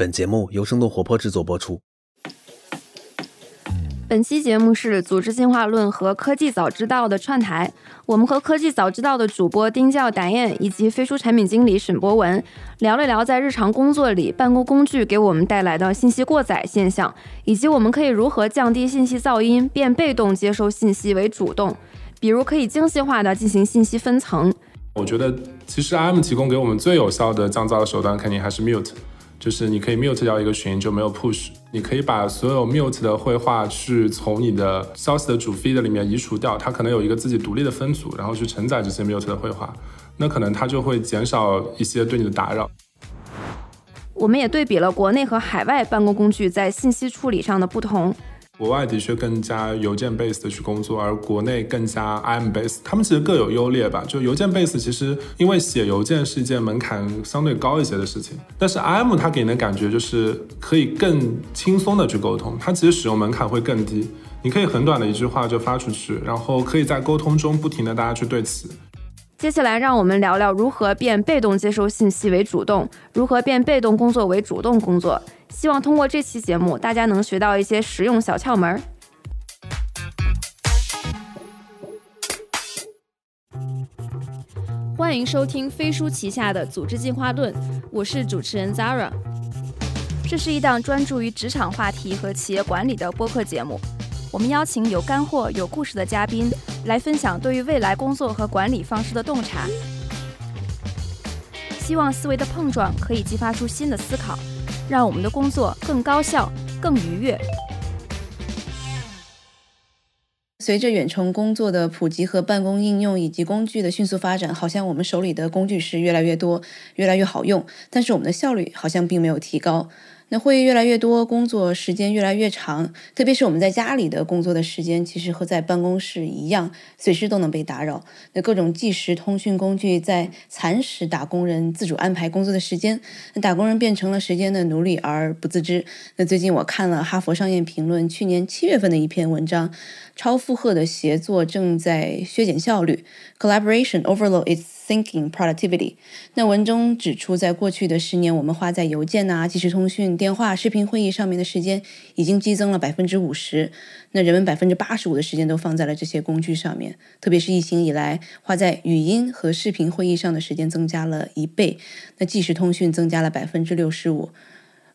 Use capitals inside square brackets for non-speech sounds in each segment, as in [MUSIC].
本节目由生动活泼制作播出。本期节目是《组织进化论》和《科技早知道》的串台。我们和《科技早知道》的主播丁教、达燕以及飞书产品经理沈博文聊了聊在日常工作里办公工具给我们带来的信息过载现象，以及我们可以如何降低信息噪音，变被动接收信息为主动。比如可以精细化的进行信息分层。我觉得其实 IM 提供给我们最有效的降噪的手段，肯定还是 mute。就是你可以 mute 掉一个群就没有 push，你可以把所有 mute 的绘画去从你的消息的主 feed 里面移除掉，它可能有一个自己独立的分组，然后去承载这些 mute 的绘画，那可能它就会减少一些对你的打扰。我们也对比了国内和海外办公工具在信息处理上的不同。国外的确更加邮件 base 的去工作，而国内更加 IM base。他们其实各有优劣吧。就邮件 base 其实因为写邮件是一件门槛相对高一些的事情，但是 IM 它给人的感觉就是可以更轻松的去沟通，它其实使用门槛会更低。你可以很短的一句话就发出去，然后可以在沟通中不停的大家去对齐。接下来让我们聊聊如何变被动接收信息为主动，如何变被动工作为主动工作。希望通过这期节目，大家能学到一些实用小窍门。欢迎收听飞书旗下的《组织进化论》，我是主持人 Zara。这是一档专注于职场话题和企业管理的播客节目。我们邀请有干货、有故事的嘉宾来分享对于未来工作和管理方式的洞察，希望思维的碰撞可以激发出新的思考。让我们的工作更高效、更愉悦。随着远程工作的普及和办公应用以及工具的迅速发展，好像我们手里的工具是越来越多、越来越好用，但是我们的效率好像并没有提高。那会议越来越多，工作时间越来越长，特别是我们在家里的工作的时间，其实和在办公室一样，随时都能被打扰。那各种即时通讯工具在蚕食打工人自主安排工作的时间，那打工人变成了时间的奴隶而不自知。那最近我看了《哈佛商业评论》去年七月份的一篇文章。超负荷的协作正在削减效率，collaboration overload is Thinking productivity。那文中指出，在过去的十年，我们花在邮件呐、即时通讯、电话、视频会议上面的时间已经激增了百分之五十。那人们百分之八十五的时间都放在了这些工具上面，特别是疫情以来，花在语音和视频会议上的时间增加了一倍。那即时通讯增加了百分之六十五。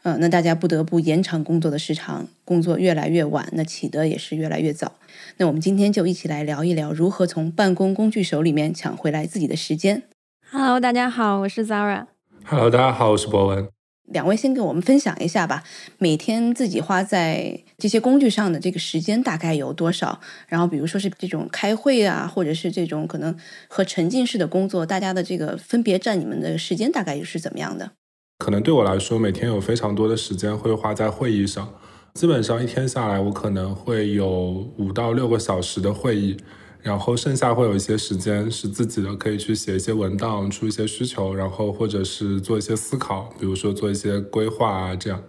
嗯，那大家不得不延长工作的时长，工作越来越晚，那起得也是越来越早。那我们今天就一起来聊一聊，如何从办公工具手里面抢回来自己的时间。Hello，大家好，我是 Zara。Hello，大家好，我是博文。两位先给我们分享一下吧，每天自己花在这些工具上的这个时间大概有多少？然后比如说是这种开会啊，或者是这种可能和沉浸式的工作，大家的这个分别占你们的时间大概又是怎么样的？可能对我来说，每天有非常多的时间会花在会议上。基本上一天下来，我可能会有五到六个小时的会议，然后剩下会有一些时间是自己的，可以去写一些文档，出一些需求，然后或者是做一些思考，比如说做一些规划啊，这样。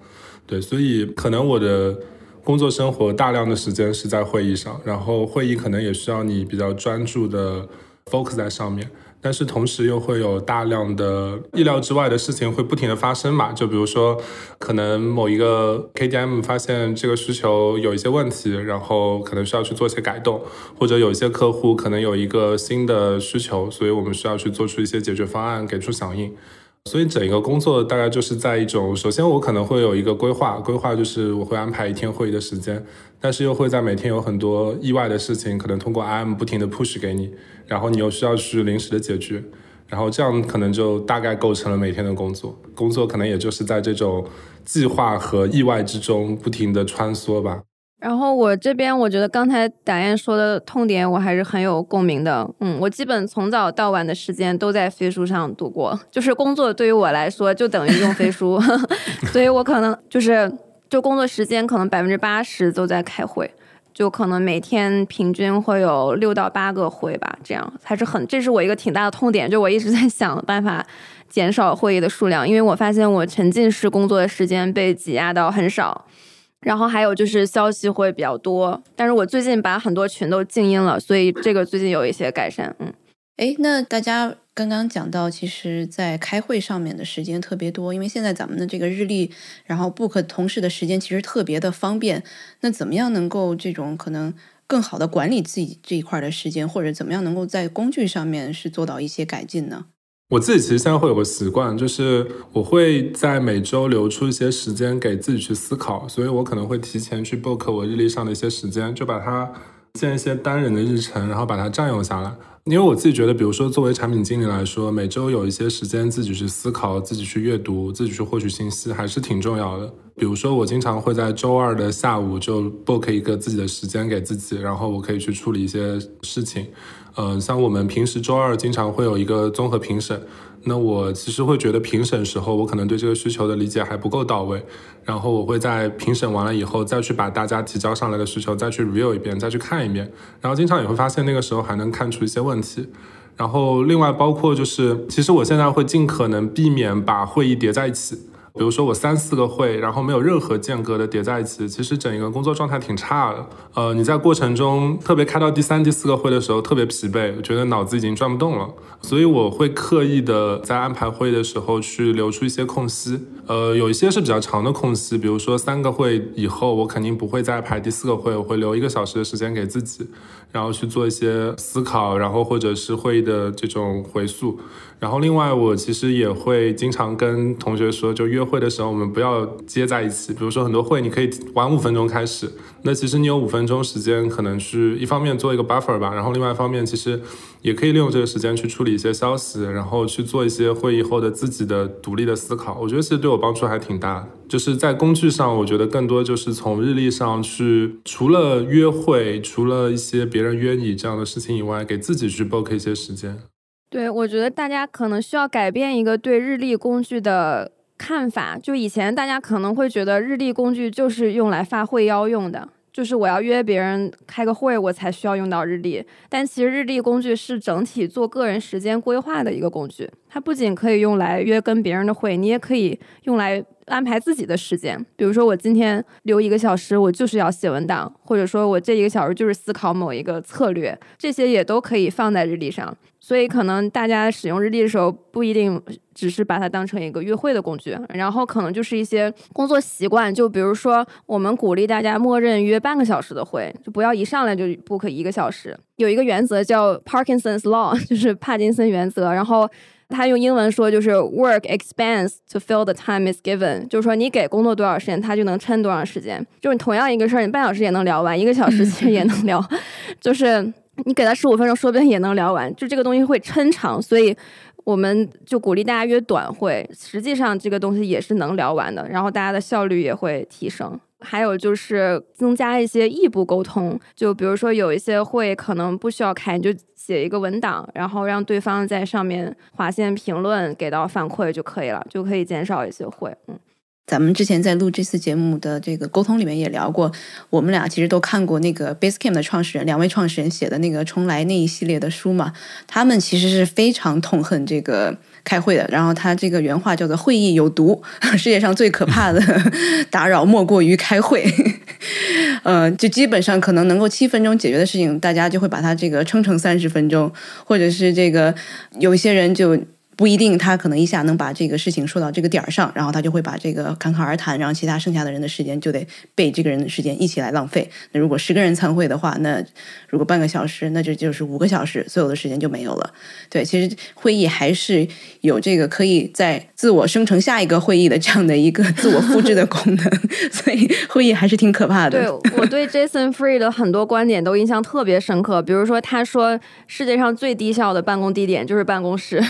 对，所以可能我的工作生活大量的时间是在会议上，然后会议可能也需要你比较专注的 focus 在上面。但是同时又会有大量的意料之外的事情会不停的发生嘛？就比如说，可能某一个 KDM 发现这个需求有一些问题，然后可能需要去做一些改动，或者有一些客户可能有一个新的需求，所以我们需要去做出一些解决方案，给出响应。所以整一个工作大概就是在一种，首先我可能会有一个规划，规划就是我会安排一天会议的时间，但是又会在每天有很多意外的事情，可能通过 IM 不停的 push 给你，然后你又需要去临时的解决，然后这样可能就大概构成了每天的工作，工作可能也就是在这种计划和意外之中不停的穿梭吧。然后我这边，我觉得刚才达燕说的痛点，我还是很有共鸣的。嗯，我基本从早到晚的时间都在飞书上度过，就是工作对于我来说就等于用飞书，[LAUGHS] 所以我可能就是就工作时间可能百分之八十都在开会，就可能每天平均会有六到八个会吧，这样还是很，这是我一个挺大的痛点，就我一直在想办法减少会议的数量，因为我发现我沉浸式工作的时间被挤压到很少。然后还有就是消息会比较多，但是我最近把很多群都静音了，所以这个最近有一些改善。嗯，哎，那大家刚刚讲到，其实，在开会上面的时间特别多，因为现在咱们的这个日历，然后 book 同事的时间其实特别的方便。那怎么样能够这种可能更好的管理自己这一块的时间，或者怎么样能够在工具上面是做到一些改进呢？我自己其实现在会有个习惯，就是我会在每周留出一些时间给自己去思考，所以我可能会提前去 book 我日历上的一些时间，就把它建一些单人的日程，然后把它占用下来。因为我自己觉得，比如说作为产品经理来说，每周有一些时间自己去思考、自己去阅读、自己去获取信息，还是挺重要的。比如说，我经常会在周二的下午就 book 一个自己的时间给自己，然后我可以去处理一些事情。嗯，像我们平时周二经常会有一个综合评审。那我其实会觉得评审时候，我可能对这个需求的理解还不够到位，然后我会在评审完了以后，再去把大家提交上来的需求再去 review 一遍，再去看一遍，然后经常也会发现那个时候还能看出一些问题，然后另外包括就是，其实我现在会尽可能避免把会议叠在一起。比如说我三四个会，然后没有任何间隔的叠在一起，其实整一个工作状态挺差的。呃，你在过程中，特别开到第三、第四个会的时候，特别疲惫，觉得脑子已经转不动了。所以我会刻意的在安排会议的时候去留出一些空隙。呃，有一些是比较长的空隙，比如说三个会以后，我肯定不会再排第四个会，我会留一个小时的时间给自己，然后去做一些思考，然后或者是会议的这种回溯。然后另外，我其实也会经常跟同学说，就约会的时候我们不要接在一起。比如说很多会你可以晚五分钟开始，那其实你有五分钟时间，可能是一方面做一个 buffer 吧，然后另外一方面其实也可以利用这个时间去处理一些消息，然后去做一些会议后的自己的独立的思考。我觉得其实对我帮助还挺大。就是在工具上，我觉得更多就是从日历上去，除了约会，除了一些别人约你这样的事情以外，给自己去 book 一些时间。对，我觉得大家可能需要改变一个对日历工具的看法。就以前大家可能会觉得日历工具就是用来发会邀用的，就是我要约别人开个会，我才需要用到日历。但其实日历工具是整体做个人时间规划的一个工具，它不仅可以用来约跟别人的会，你也可以用来安排自己的时间。比如说我今天留一个小时，我就是要写文档，或者说我这一个小时就是思考某一个策略，这些也都可以放在日历上。所以可能大家使用日历的时候，不一定只是把它当成一个约会的工具，然后可能就是一些工作习惯。就比如说，我们鼓励大家默认约半个小时的会，就不要一上来就 book 一个小时。有一个原则叫 Parkinson's Law，[LAUGHS] 就是帕金森原则。然后他用英文说就是 Work expands to fill the time is given，就是说你给工作多少时间，它就能撑多长时间。就是同样一个事儿，你半小时也能聊完，一个小时其实也能聊，[LAUGHS] 就是。你给他十五分钟，说不定也能聊完。就这个东西会抻长，所以我们就鼓励大家约短会。实际上，这个东西也是能聊完的，然后大家的效率也会提升。还有就是增加一些异步沟通，就比如说有一些会可能不需要开，你就写一个文档，然后让对方在上面划线评论，给到反馈就可以了，就可以减少一些会。嗯。咱们之前在录这次节目的这个沟通里面也聊过，我们俩其实都看过那个 Basecamp 的创始人，两位创始人写的那个重来那一系列的书嘛。他们其实是非常痛恨这个开会的，然后他这个原话叫做“会议有毒”，[LAUGHS] 世界上最可怕的 [LAUGHS] 打扰莫过于开会。[LAUGHS] 呃，就基本上可能能够七分钟解决的事情，大家就会把它这个撑成三十分钟，或者是这个有一些人就。不一定，他可能一下能把这个事情说到这个点儿上，然后他就会把这个侃侃而谈，然后其他剩下的人的时间就得被这个人的时间一起来浪费。那如果十个人参会的话，那如果半个小时，那这就是五个小时，所有的时间就没有了。对，其实会议还是有这个可以在自我生成下一个会议的这样的一个自我复制的功能，[LAUGHS] 所以会议还是挺可怕的。对我对 Jason Free 的很多观点都印象特别深刻，比如说他说世界上最低效的办公地点就是办公室。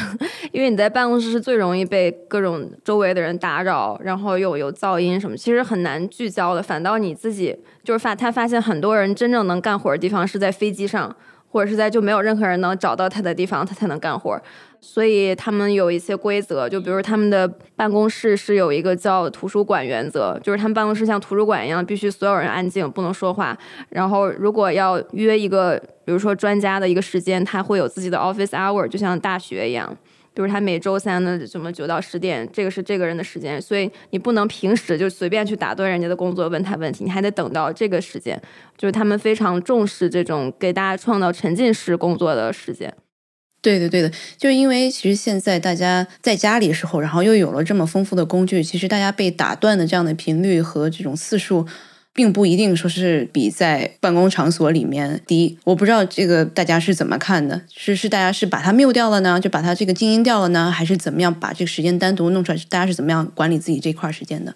因为你在办公室是最容易被各种周围的人打扰，然后又有噪音什么，其实很难聚焦的。反倒你自己就是发，他发现很多人真正能干活的地方是在飞机上，或者是在就没有任何人能找到他的地方，他才能干活。所以他们有一些规则，就比如他们的办公室是有一个叫图书馆原则，就是他们办公室像图书馆一样，必须所有人安静，不能说话。然后如果要约一个，比如说专家的一个时间，他会有自己的 office hour，就像大学一样。比如他每周三的什么九到十点，这个是这个人的时间，所以你不能平时就随便去打断人家的工作问他问题，你还得等到这个时间。就是他们非常重视这种给大家创造沉浸式工作的时间。对的，对的，就因为其实现在大家在家里时候，然后又有了这么丰富的工具，其实大家被打断的这样的频率和这种次数，并不一定说是比在办公场所里面低。我不知道这个大家是怎么看的？是是大家是把它 mute 掉了呢，就把它这个静音掉了呢，还是怎么样把这个时间单独弄出来？大家是怎么样管理自己这块时间的？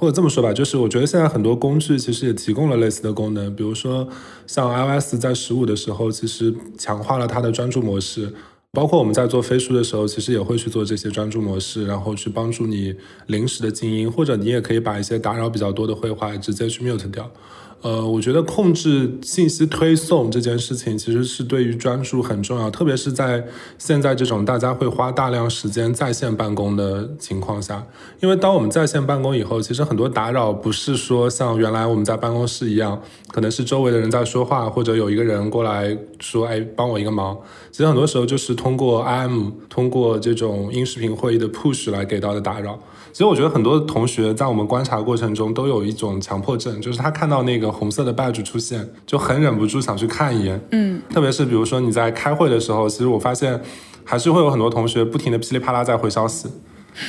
或者这么说吧，就是我觉得现在很多工具其实也提供了类似的功能，比如说像 iOS 在十五的时候，其实强化了它的专注模式。包括我们在做飞书的时候，其实也会去做这些专注模式，然后去帮助你临时的静音，或者你也可以把一些打扰比较多的绘画直接去 mute 掉。呃，我觉得控制信息推送这件事情其实是对于专注很重要，特别是在现在这种大家会花大量时间在线办公的情况下。因为当我们在线办公以后，其实很多打扰不是说像原来我们在办公室一样，可能是周围的人在说话，或者有一个人过来说：“哎，帮我一个忙。”其实很多时候就是通过 IM，通过这种音视频会议的 push 来给到的打扰。其实我觉得很多同学在我们观察过程中都有一种强迫症，就是他看到那个红色的 badge 出现，就很忍不住想去看一眼。嗯，特别是比如说你在开会的时候，其实我发现还是会有很多同学不停的噼里啪啦在回消息。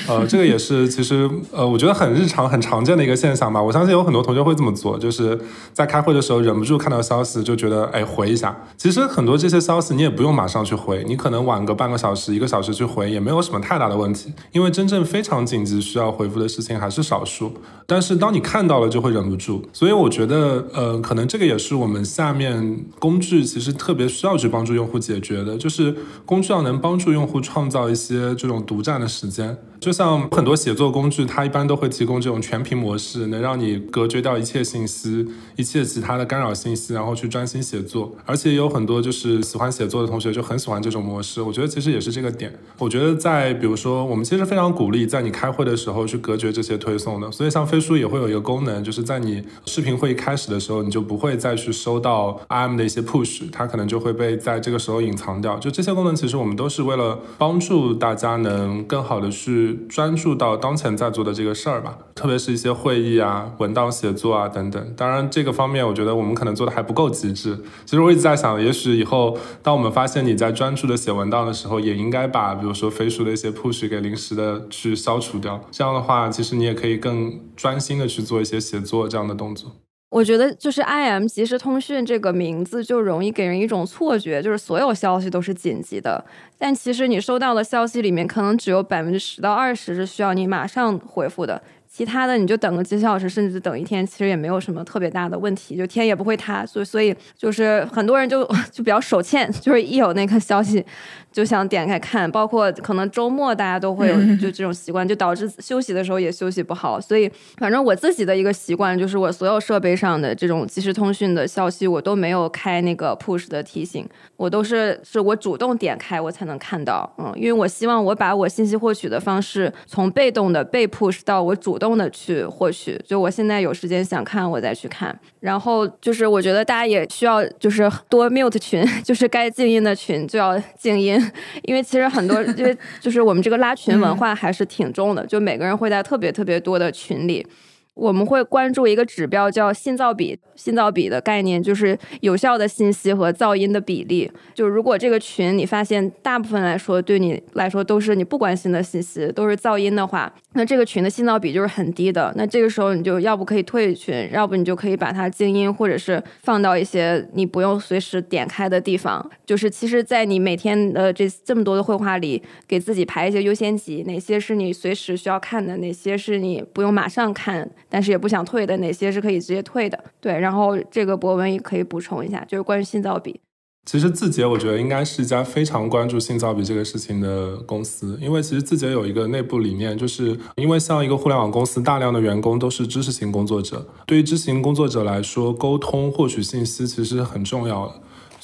呃，这个也是其实呃，我觉得很日常、很常见的一个现象吧。我相信有很多同学会这么做，就是在开会的时候忍不住看到消息就觉得哎回一下。其实很多这些消息你也不用马上去回，你可能晚个半个小时、一个小时去回也没有什么太大的问题，因为真正非常紧急需要回复的事情还是少数。但是当你看到了就会忍不住，所以我觉得呃，可能这个也是我们下面工具其实特别需要去帮助用户解决的，就是工具要能帮助用户创造一些这种独占的时间。就像很多写作工具，它一般都会提供这种全屏模式，能让你隔绝掉一切信息、一切其他的干扰信息，然后去专心写作。而且有很多就是喜欢写作的同学就很喜欢这种模式。我觉得其实也是这个点。我觉得在比如说，我们其实非常鼓励在你开会的时候去隔绝这些推送的。所以像飞书也会有一个功能，就是在你视频会议开始的时候，你就不会再去收到 IM 的一些 push，它可能就会被在这个时候隐藏掉。就这些功能，其实我们都是为了帮助大家能更好的去。专注到当前在做的这个事儿吧，特别是一些会议啊、文档写作啊等等。当然，这个方面我觉得我们可能做的还不够极致。其实我一直在想，也许以后当我们发现你在专注的写文档的时候，也应该把比如说飞书的一些 push 给临时的去消除掉。这样的话，其实你也可以更专心的去做一些写作这样的动作。我觉得就是 I M 即时通讯这个名字就容易给人一种错觉，就是所有消息都是紧急的。但其实你收到的消息里面，可能只有百分之十到二十是需要你马上回复的，其他的你就等个几小时，甚至等一天，其实也没有什么特别大的问题，就天也不会塌。所以，所以就是很多人就 [LAUGHS] 就比较手欠，就是一有那个消息。就想点开看，包括可能周末大家都会有就这种习惯，就导致休息的时候也休息不好。所以反正我自己的一个习惯就是，我所有设备上的这种即时通讯的消息，我都没有开那个 push 的提醒，我都是是我主动点开我才能看到。嗯，因为我希望我把我信息获取的方式从被动的被 push 到我主动的去获取。就我现在有时间想看，我再去看。然后就是我觉得大家也需要就是多 mute 群，[LAUGHS] 就是该静音的群就要静音。[LAUGHS] 因为其实很多，因为就是我们这个拉群文化还是挺重的，就每个人会在特别特别多的群里。我们会关注一个指标叫信噪比，信噪比的概念就是有效的信息和噪音的比例。就如果这个群你发现大部分来说对你来说都是你不关心的信息，都是噪音的话，那这个群的信噪比就是很低的。那这个时候你就要不可以退群，要不你就可以把它静音，或者是放到一些你不用随时点开的地方。就是其实，在你每天的这这么多的绘画里，给自己排一些优先级，哪些是你随时需要看的，哪些是你不用马上看。但是也不想退的哪些是可以直接退的？对，然后这个博文也可以补充一下，就是关于信噪比。其实字节我觉得应该是一家非常关注性噪比这个事情的公司，因为其实字节有一个内部理念，就是因为像一个互联网公司，大量的员工都是知识型工作者，对于知识型工作者来说，沟通获取信息其实很重要。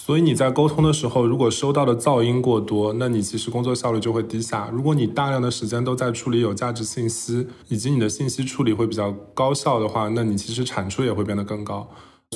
所以你在沟通的时候，如果收到的噪音过多，那你其实工作效率就会低下。如果你大量的时间都在处理有价值信息，以及你的信息处理会比较高效的话，那你其实产出也会变得更高。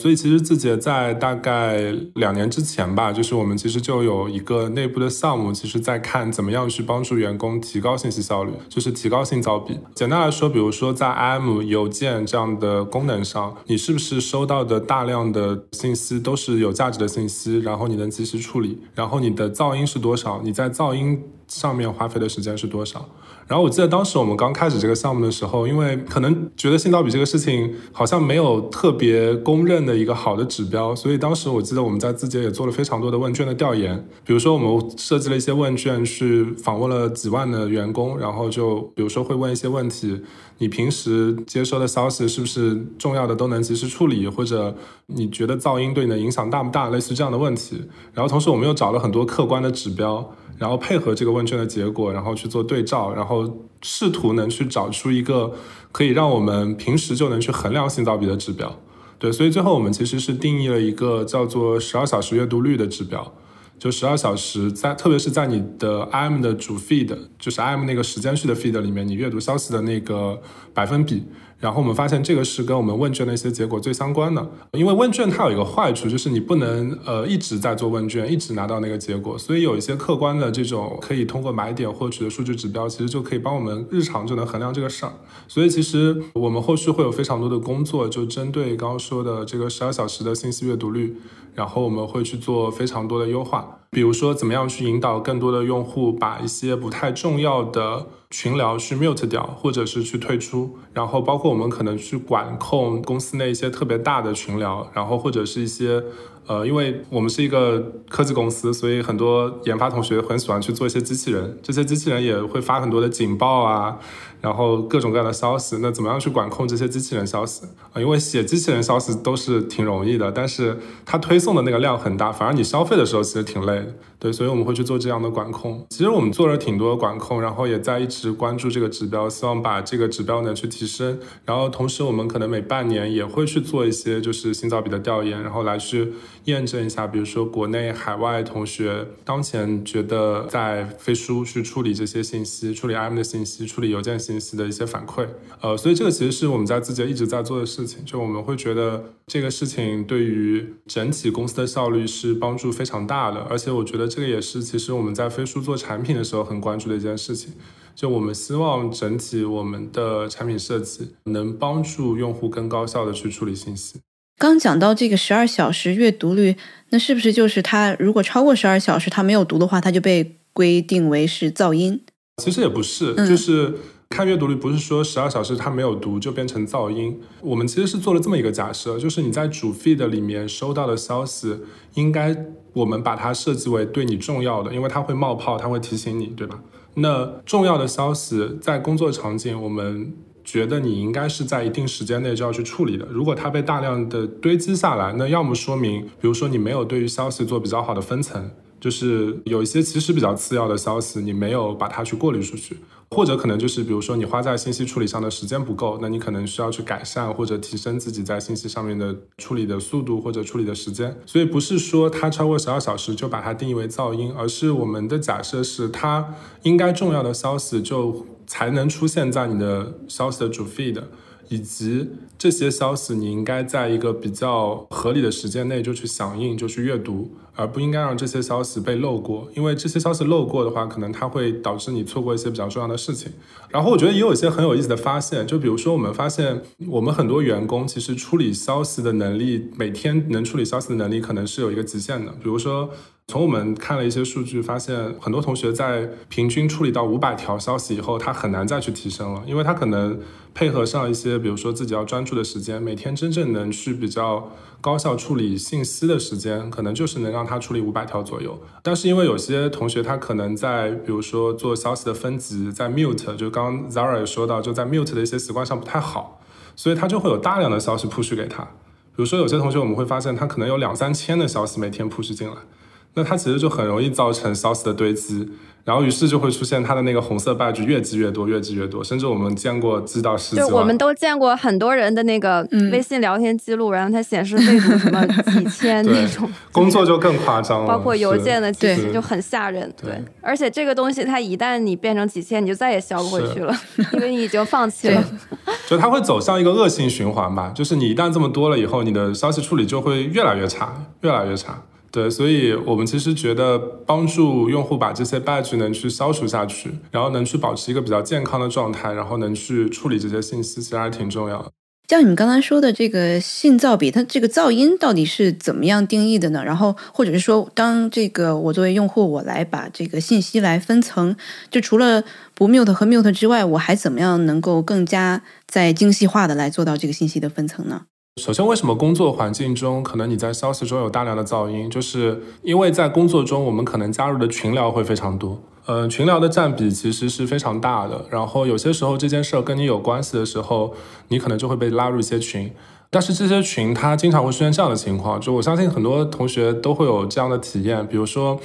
所以其实字节在大概两年之前吧，就是我们其实就有一个内部的项目，其实在看怎么样去帮助员工提高信息效率，就是提高信噪比。简单来说，比如说在 IM 邮件这样的功能上，你是不是收到的大量的信息都是有价值的信息，然后你能及时处理，然后你的噪音是多少，你在噪音上面花费的时间是多少？然后我记得当时我们刚开始这个项目的时候，因为可能觉得信噪比这个事情好像没有特别公认的一个好的指标，所以当时我记得我们在字节也做了非常多的问卷的调研。比如说，我们设计了一些问卷，去访问了几万的员工，然后就比如说会问一些问题：你平时接收的消息是不是重要的都能及时处理，或者你觉得噪音对你的影响大不大？类似这样的问题。然后同时我们又找了很多客观的指标。然后配合这个问卷的结果，然后去做对照，然后试图能去找出一个可以让我们平时就能去衡量性价比的指标。对，所以最后我们其实是定义了一个叫做十二小时阅读率的指标，就十二小时在，特别是在你的 IM 的主 feed，就是 IM 那个时间序的 feed 里面，你阅读消息的那个百分比。然后我们发现这个是跟我们问卷的一些结果最相关的，因为问卷它有一个坏处，就是你不能呃一直在做问卷，一直拿到那个结果，所以有一些客观的这种可以通过买点获取的数据指标，其实就可以帮我们日常就能衡量这个事儿。所以其实我们后续会有非常多的工作，就针对刚刚说的这个十二小时的信息阅读率，然后我们会去做非常多的优化，比如说怎么样去引导更多的用户把一些不太重要的。群聊去 mute 掉，或者是去退出，然后包括我们可能去管控公司内一些特别大的群聊，然后或者是一些。呃，因为我们是一个科技公司，所以很多研发同学很喜欢去做一些机器人，这些机器人也会发很多的警报啊，然后各种各样的消息。那怎么样去管控这些机器人消息啊？因为写机器人消息都是挺容易的，但是它推送的那个量很大，反而你消费的时候其实挺累的。对，所以我们会去做这样的管控。其实我们做了挺多管控，然后也在一直关注这个指标，希望把这个指标呢去提升。然后同时我们可能每半年也会去做一些就是信噪比的调研，然后来去。验证一下，比如说国内、海外同学当前觉得在飞书去处理这些信息、处理 IM 的信息、处理邮件信息的一些反馈，呃，所以这个其实是我们在字节一直在做的事情。就我们会觉得这个事情对于整体公司的效率是帮助非常大的，而且我觉得这个也是其实我们在飞书做产品的时候很关注的一件事情。就我们希望整体我们的产品设计能帮助用户更高效的去处理信息。刚讲到这个十二小时阅读率，那是不是就是它如果超过十二小时，它没有读的话，它就被规定为是噪音？其实也不是，就是看阅读率，不是说十二小时它没有读就变成噪音。我们其实是做了这么一个假设，就是你在主 feed 里面收到的消息，应该我们把它设计为对你重要的，因为它会冒泡，它会提醒你，对吧？那重要的消息在工作场景，我们。觉得你应该是在一定时间内就要去处理的。如果它被大量的堆积下来，那要么说明，比如说你没有对于消息做比较好的分层，就是有一些其实比较次要的消息，你没有把它去过滤出去，或者可能就是比如说你花在信息处理上的时间不够，那你可能需要去改善或者提升自己在信息上面的处理的速度或者处理的时间。所以不是说它超过十二小时就把它定义为噪音，而是我们的假设是它应该重要的消息就。才能出现在你的消息的主 feed，以及这些消息你应该在一个比较合理的时间内就去响应，就去阅读。而不应该让这些消息被漏过，因为这些消息漏过的话，可能它会导致你错过一些比较重要的事情。然后我觉得也有一些很有意思的发现，就比如说我们发现，我们很多员工其实处理消息的能力，每天能处理消息的能力可能是有一个极限的。比如说，从我们看了一些数据，发现很多同学在平均处理到五百条消息以后，他很难再去提升了，因为他可能配合上一些，比如说自己要专注的时间，每天真正能去比较。高效处理信息的时间，可能就是能让他处理五百条左右。但是因为有些同学他可能在，比如说做消息的分级，在 mute，就刚刚 Zara 也说到，就在 mute 的一些习惯上不太好，所以他就会有大量的消息 push 给他。比如说有些同学我们会发现他可能有两三千的消息每天 push 进来。那它其实就很容易造成消息的堆积。然后，于是就会出现它的那个红色 badge 越积越多，越积越多，甚至我们见过积到十几万。就我们都见过很多人的那个微信聊天记录，然后它显示未读什么几 [LAUGHS] 千那种。工作就更夸张了，包括邮件的几千就很吓人。对，而且这个东西它一旦你变成几千，你就再也消不回去了，因为你已经放弃了。就它会走向一个恶性循环吧，就是你一旦这么多了以后，你的消息处理就会越来越差，越来越差。对，所以我们其实觉得帮助用户把这些 badge 能去消除下去，然后能去保持一个比较健康的状态，然后能去处理这些信息，其实还挺重要的。像你们刚才说的这个信噪比，它这个噪音到底是怎么样定义的呢？然后或者是说，当这个我作为用户，我来把这个信息来分层，就除了不 mute 和 mute 之外，我还怎么样能够更加在精细化的来做到这个信息的分层呢？首先，为什么工作环境中可能你在消息中有大量的噪音？就是因为在工作中，我们可能加入的群聊会非常多，嗯，群聊的占比其实是非常大的。然后有些时候这件事儿跟你有关系的时候，你可能就会被拉入一些群。但是这些群它经常会出现这样的情况，就我相信很多同学都会有这样的体验，比如说。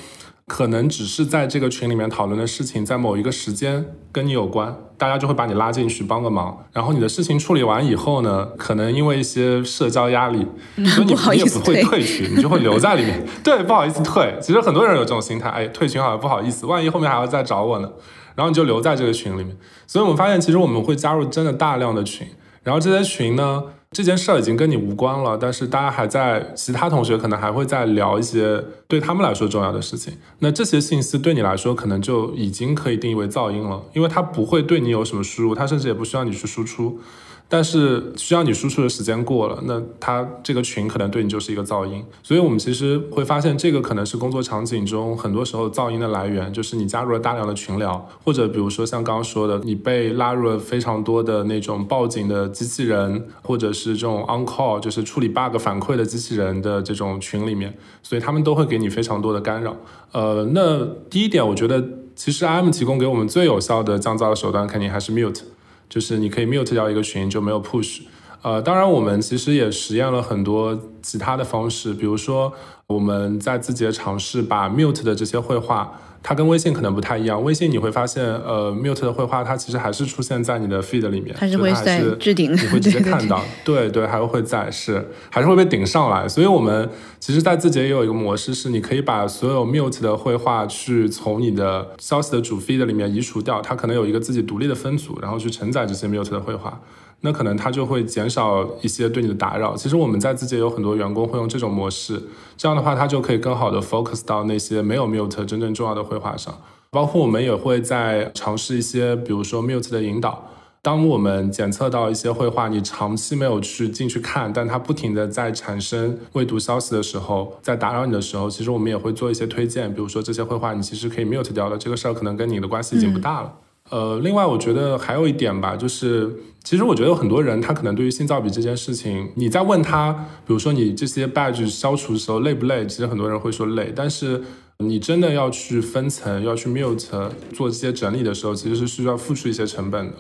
可能只是在这个群里面讨论的事情，在某一个时间跟你有关，大家就会把你拉进去帮个忙。然后你的事情处理完以后呢，可能因为一些社交压力，所以你你也不会退群，你就会留在里面。[LAUGHS] 对，不好意思退。其实很多人有这种心态，哎，退群好像不好意思，万一后面还要再找我呢。然后你就留在这个群里面。所以我们发现，其实我们会加入真的大量的群，然后这些群呢。这件事儿已经跟你无关了，但是大家还在，其他同学可能还会在聊一些对他们来说重要的事情。那这些信息对你来说，可能就已经可以定义为噪音了，因为它不会对你有什么输入，它甚至也不需要你去输出。但是需要你输出的时间过了，那它这个群可能对你就是一个噪音。所以我们其实会发现，这个可能是工作场景中很多时候噪音的来源，就是你加入了大量的群聊，或者比如说像刚刚说的，你被拉入了非常多的那种报警的机器人，或者是这种 on call，就是处理 bug 反馈的机器人的这种群里面，所以他们都会给你非常多的干扰。呃，那第一点，我觉得其实 IM 提供给我们最有效的降噪的手段，肯定还是 mute。就是你可以 mute 掉一个群就没有 push，呃，当然我们其实也实验了很多其他的方式，比如说我们在自己的尝试把 mute 的这些绘画。它跟微信可能不太一样，微信你会发现，呃，mute 的绘画它其实还是出现在你的 feed 里面，它是会在置顶，你会直接看到，对对，还会在是，还是会被顶上来。所以我们其实，在字节也有一个模式，是你可以把所有 mute 的绘画去从你的消息的主 feed 里面移除掉，它可能有一个自己独立的分组，然后去承载这些 mute 的绘画。那可能它就会减少一些对你的打扰。其实我们在字节有很多员工会用这种模式，这样的话，它就可以更好的 focus 到那些没有 mute 真正重要的绘画上。包括我们也会在尝试一些，比如说 mute 的引导。当我们检测到一些绘画你长期没有去进去看，但它不停的在产生未读消息的时候，在打扰你的时候，其实我们也会做一些推荐，比如说这些绘画你其实可以 mute 掉的，这个事儿可能跟你的关系已经不大了。呃，另外我觉得还有一点吧，就是其实我觉得很多人他可能对于信噪比这件事情，你在问他，比如说你这些 badge 消除的时候累不累？其实很多人会说累，但是你真的要去分层，要去 mute 做这些整理的时候，其实是需要付出一些成本的。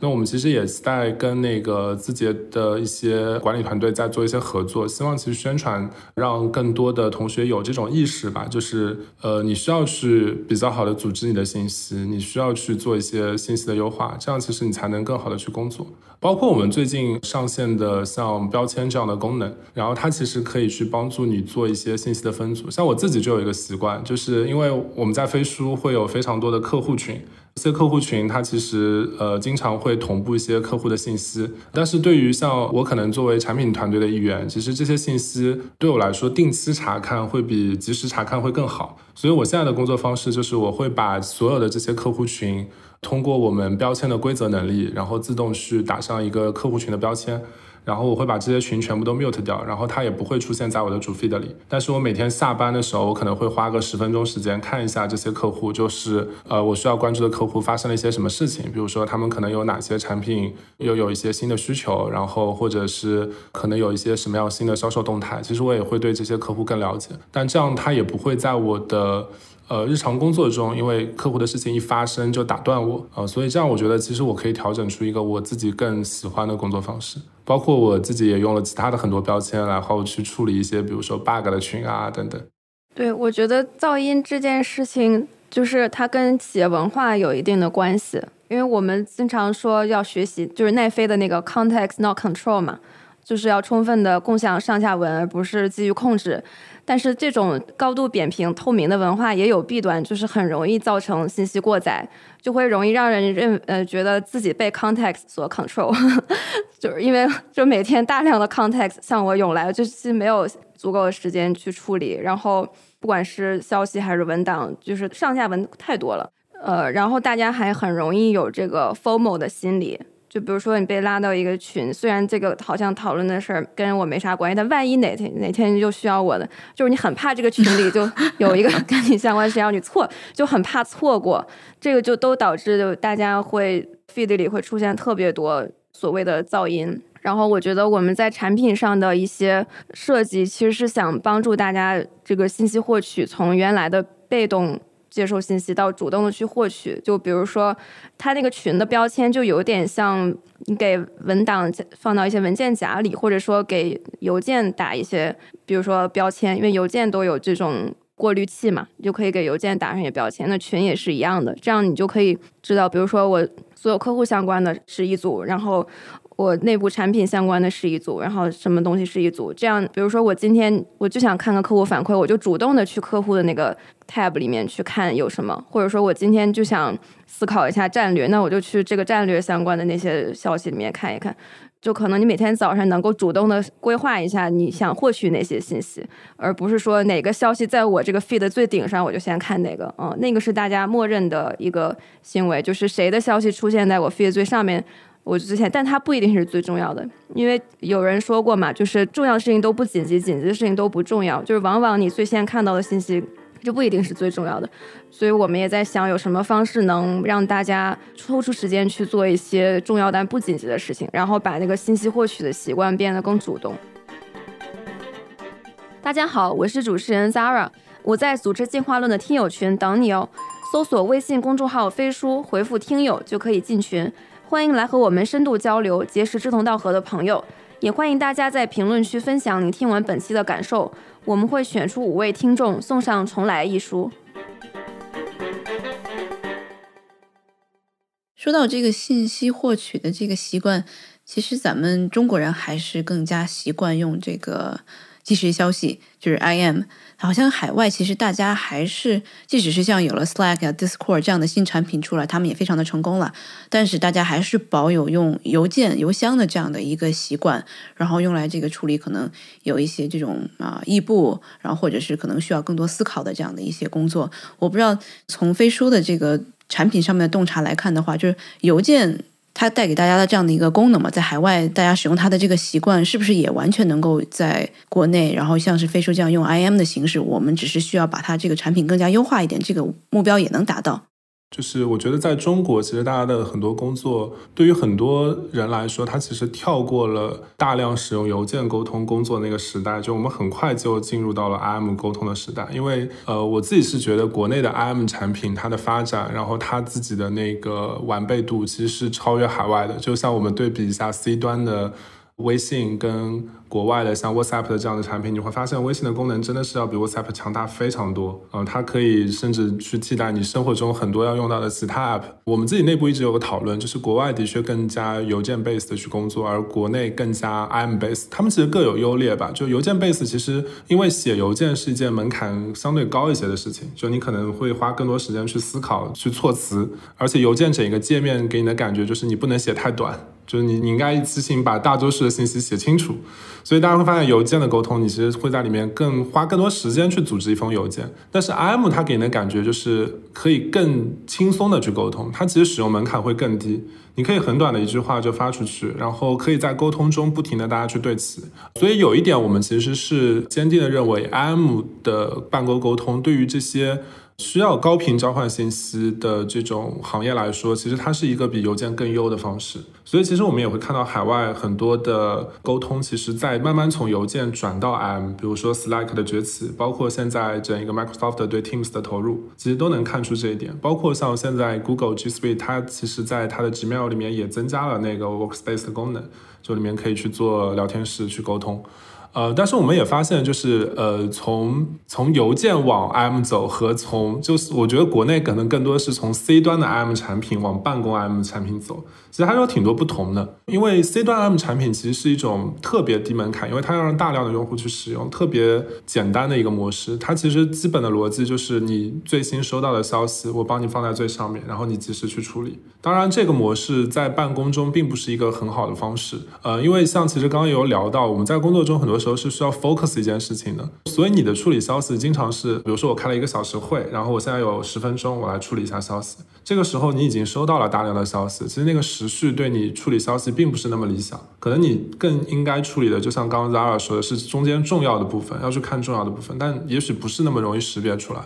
那我们其实也在跟那个字节的一些管理团队在做一些合作，希望其实宣传让更多的同学有这种意识吧，就是呃，你需要去比较好的组织你的信息，你需要去做一些信息的优化，这样其实你才能更好的去工作。包括我们最近上线的像标签这样的功能，然后它其实可以去帮助你做一些信息的分组。像我自己就有一个习惯，就是因为我们在飞书会有非常多的客户群。这些客户群，它其实呃经常会同步一些客户的信息，但是对于像我可能作为产品团队的一员，其实这些信息对我来说，定期查看会比及时查看会更好。所以我现在的工作方式就是，我会把所有的这些客户群，通过我们标签的规则能力，然后自动去打上一个客户群的标签。然后我会把这些群全部都 mute 掉，然后它也不会出现在我的主 feed 里。但是我每天下班的时候，我可能会花个十分钟时间看一下这些客户，就是呃我需要关注的客户发生了一些什么事情，比如说他们可能有哪些产品又有一些新的需求，然后或者是可能有一些什么样新的销售动态。其实我也会对这些客户更了解，但这样他也不会在我的。呃，日常工作中，因为客户的事情一发生就打断我，呃，所以这样我觉得其实我可以调整出一个我自己更喜欢的工作方式，包括我自己也用了其他的很多标签，然后去处理一些，比如说 bug 的群啊等等。对，我觉得噪音这件事情，就是它跟企业文化有一定的关系，因为我们经常说要学习，就是奈飞的那个 context not control 嘛，就是要充分的共享上下文，而不是基于控制。但是这种高度扁平透明的文化也有弊端，就是很容易造成信息过载，就会容易让人认呃觉得自己被 context 所 control，[LAUGHS] 就是因为就每天大量的 context 向我涌来，就是没有足够的时间去处理，然后不管是消息还是文档，就是上下文太多了，呃，然后大家还很容易有这个 formal 的心理。就比如说你被拉到一个群，虽然这个好像讨论的事儿跟我没啥关系，但万一哪天哪天就需要我的，就是你很怕这个群里就 [LAUGHS] 有一个跟你相关事要你错，就很怕错过，这个就都导致就大家会 feed 里会出现特别多所谓的噪音。然后我觉得我们在产品上的一些设计，其实是想帮助大家这个信息获取从原来的被动。接受信息到主动的去获取，就比如说，它那个群的标签就有点像你给文档放到一些文件夹里，或者说给邮件打一些，比如说标签，因为邮件都有这种过滤器嘛，就可以给邮件打上一些标签。那群也是一样的，这样你就可以知道，比如说我所有客户相关的是一组，然后。我内部产品相关的是一组，然后什么东西是一组，这样，比如说我今天我就想看个客户反馈，我就主动的去客户的那个 tab 里面去看有什么，或者说我今天就想思考一下战略，那我就去这个战略相关的那些消息里面看一看，就可能你每天早上能够主动的规划一下你想获取哪些信息，而不是说哪个消息在我这个 feed 最顶上我就先看哪个，嗯，那个是大家默认的一个行为，就是谁的消息出现在我 feed 最上面。我之前，但它不一定是最重要的，因为有人说过嘛，就是重要的事情都不紧急，紧急的事情都不重要，就是往往你最先看到的信息就不一定是最重要的。所以我们也在想，有什么方式能让大家抽出时间去做一些重要但不紧急的事情，然后把那个信息获取的习惯变得更主动。大家好，我是主持人 Zara，我在组织进化论的听友群等你哦，搜索微信公众号“飞书”，回复“听友”就可以进群。欢迎来和我们深度交流，结识志同道合的朋友。也欢迎大家在评论区分享你听完本期的感受，我们会选出五位听众送上《重来》一书。说到这个信息获取的这个习惯，其实咱们中国人还是更加习惯用这个即时消息，就是 IM。好像海外其实大家还是，即使是像有了 Slack、Discord 这样的新产品出来，他们也非常的成功了。但是大家还是保有用邮件、邮箱的这样的一个习惯，然后用来这个处理可能有一些这种啊异步，然后或者是可能需要更多思考的这样的一些工作。我不知道从飞书的这个产品上面的洞察来看的话，就是邮件。它带给大家的这样的一个功能嘛，在海外大家使用它的这个习惯，是不是也完全能够在国内，然后像是飞书这样用 IM 的形式，我们只是需要把它这个产品更加优化一点，这个目标也能达到。就是我觉得在中国，其实大家的很多工作，对于很多人来说，他其实跳过了大量使用邮件沟通工作那个时代，就我们很快就进入到了 IM 沟通的时代。因为呃，我自己是觉得国内的 IM 产品它的发展，然后它自己的那个完备度，其实是超越海外的。就像我们对比一下 C 端的微信跟。国外的像 WhatsApp 的这样的产品，你会发现微信的功能真的是要比 WhatsApp 强大非常多。嗯，它可以甚至去替代你生活中很多要用到的其他 App。我们自己内部一直有个讨论，就是国外的确更加邮件 base 的去工作，而国内更加 IM base。他们其实各有优劣吧。就邮件 base 其实因为写邮件是一件门槛相对高一些的事情，就你可能会花更多时间去思考、去措辞，而且邮件整个界面给你的感觉就是你不能写太短，就是你你应该一次性把大多数的信息写清楚。所以大家会发现，邮件的沟通，你其实会在里面更花更多时间去组织一封邮件。但是 IM 它给你的感觉就是可以更轻松的去沟通，它其实使用门槛会更低，你可以很短的一句话就发出去，然后可以在沟通中不停的大家去对齐。所以有一点，我们其实是坚定的认为，IM 的办公沟通对于这些。需要高频交换信息的这种行业来说，其实它是一个比邮件更优的方式。所以，其实我们也会看到海外很多的沟通，其实在慢慢从邮件转到 M，比如说 Slack 的崛起，包括现在整一个 Microsoft 对 Teams 的投入，其实都能看出这一点。包括像现在 Google G Suite，它其实在它的 Gmail 里面也增加了那个 Workspace 的功能，就里面可以去做聊天室去沟通。呃，但是我们也发现，就是呃，从从邮件往 M 走和从就是我觉得国内可能更多是从 C 端的 M 产品往办公 M 产品走，其实还是有挺多不同的。因为 C 端 M 产品其实是一种特别低门槛，因为它要让大量的用户去使用，特别简单的一个模式。它其实基本的逻辑就是你最新收到的消息，我帮你放在最上面，然后你及时去处理。当然，这个模式在办公中并不是一个很好的方式。呃，因为像其实刚刚有聊到，我们在工作中很多时候是需要 focus 一件事情的，所以你的处理消息经常是，比如说我开了一个小时会，然后我现在有十分钟，我来处理一下消息。这个时候你已经收到了大量的消息，其实那个时序对你处理消息并不是那么理想，可能你更应该处理的，就像刚刚 Zara 说的是中间重要的部分，要去看重要的部分，但也许不是那么容易识别出来。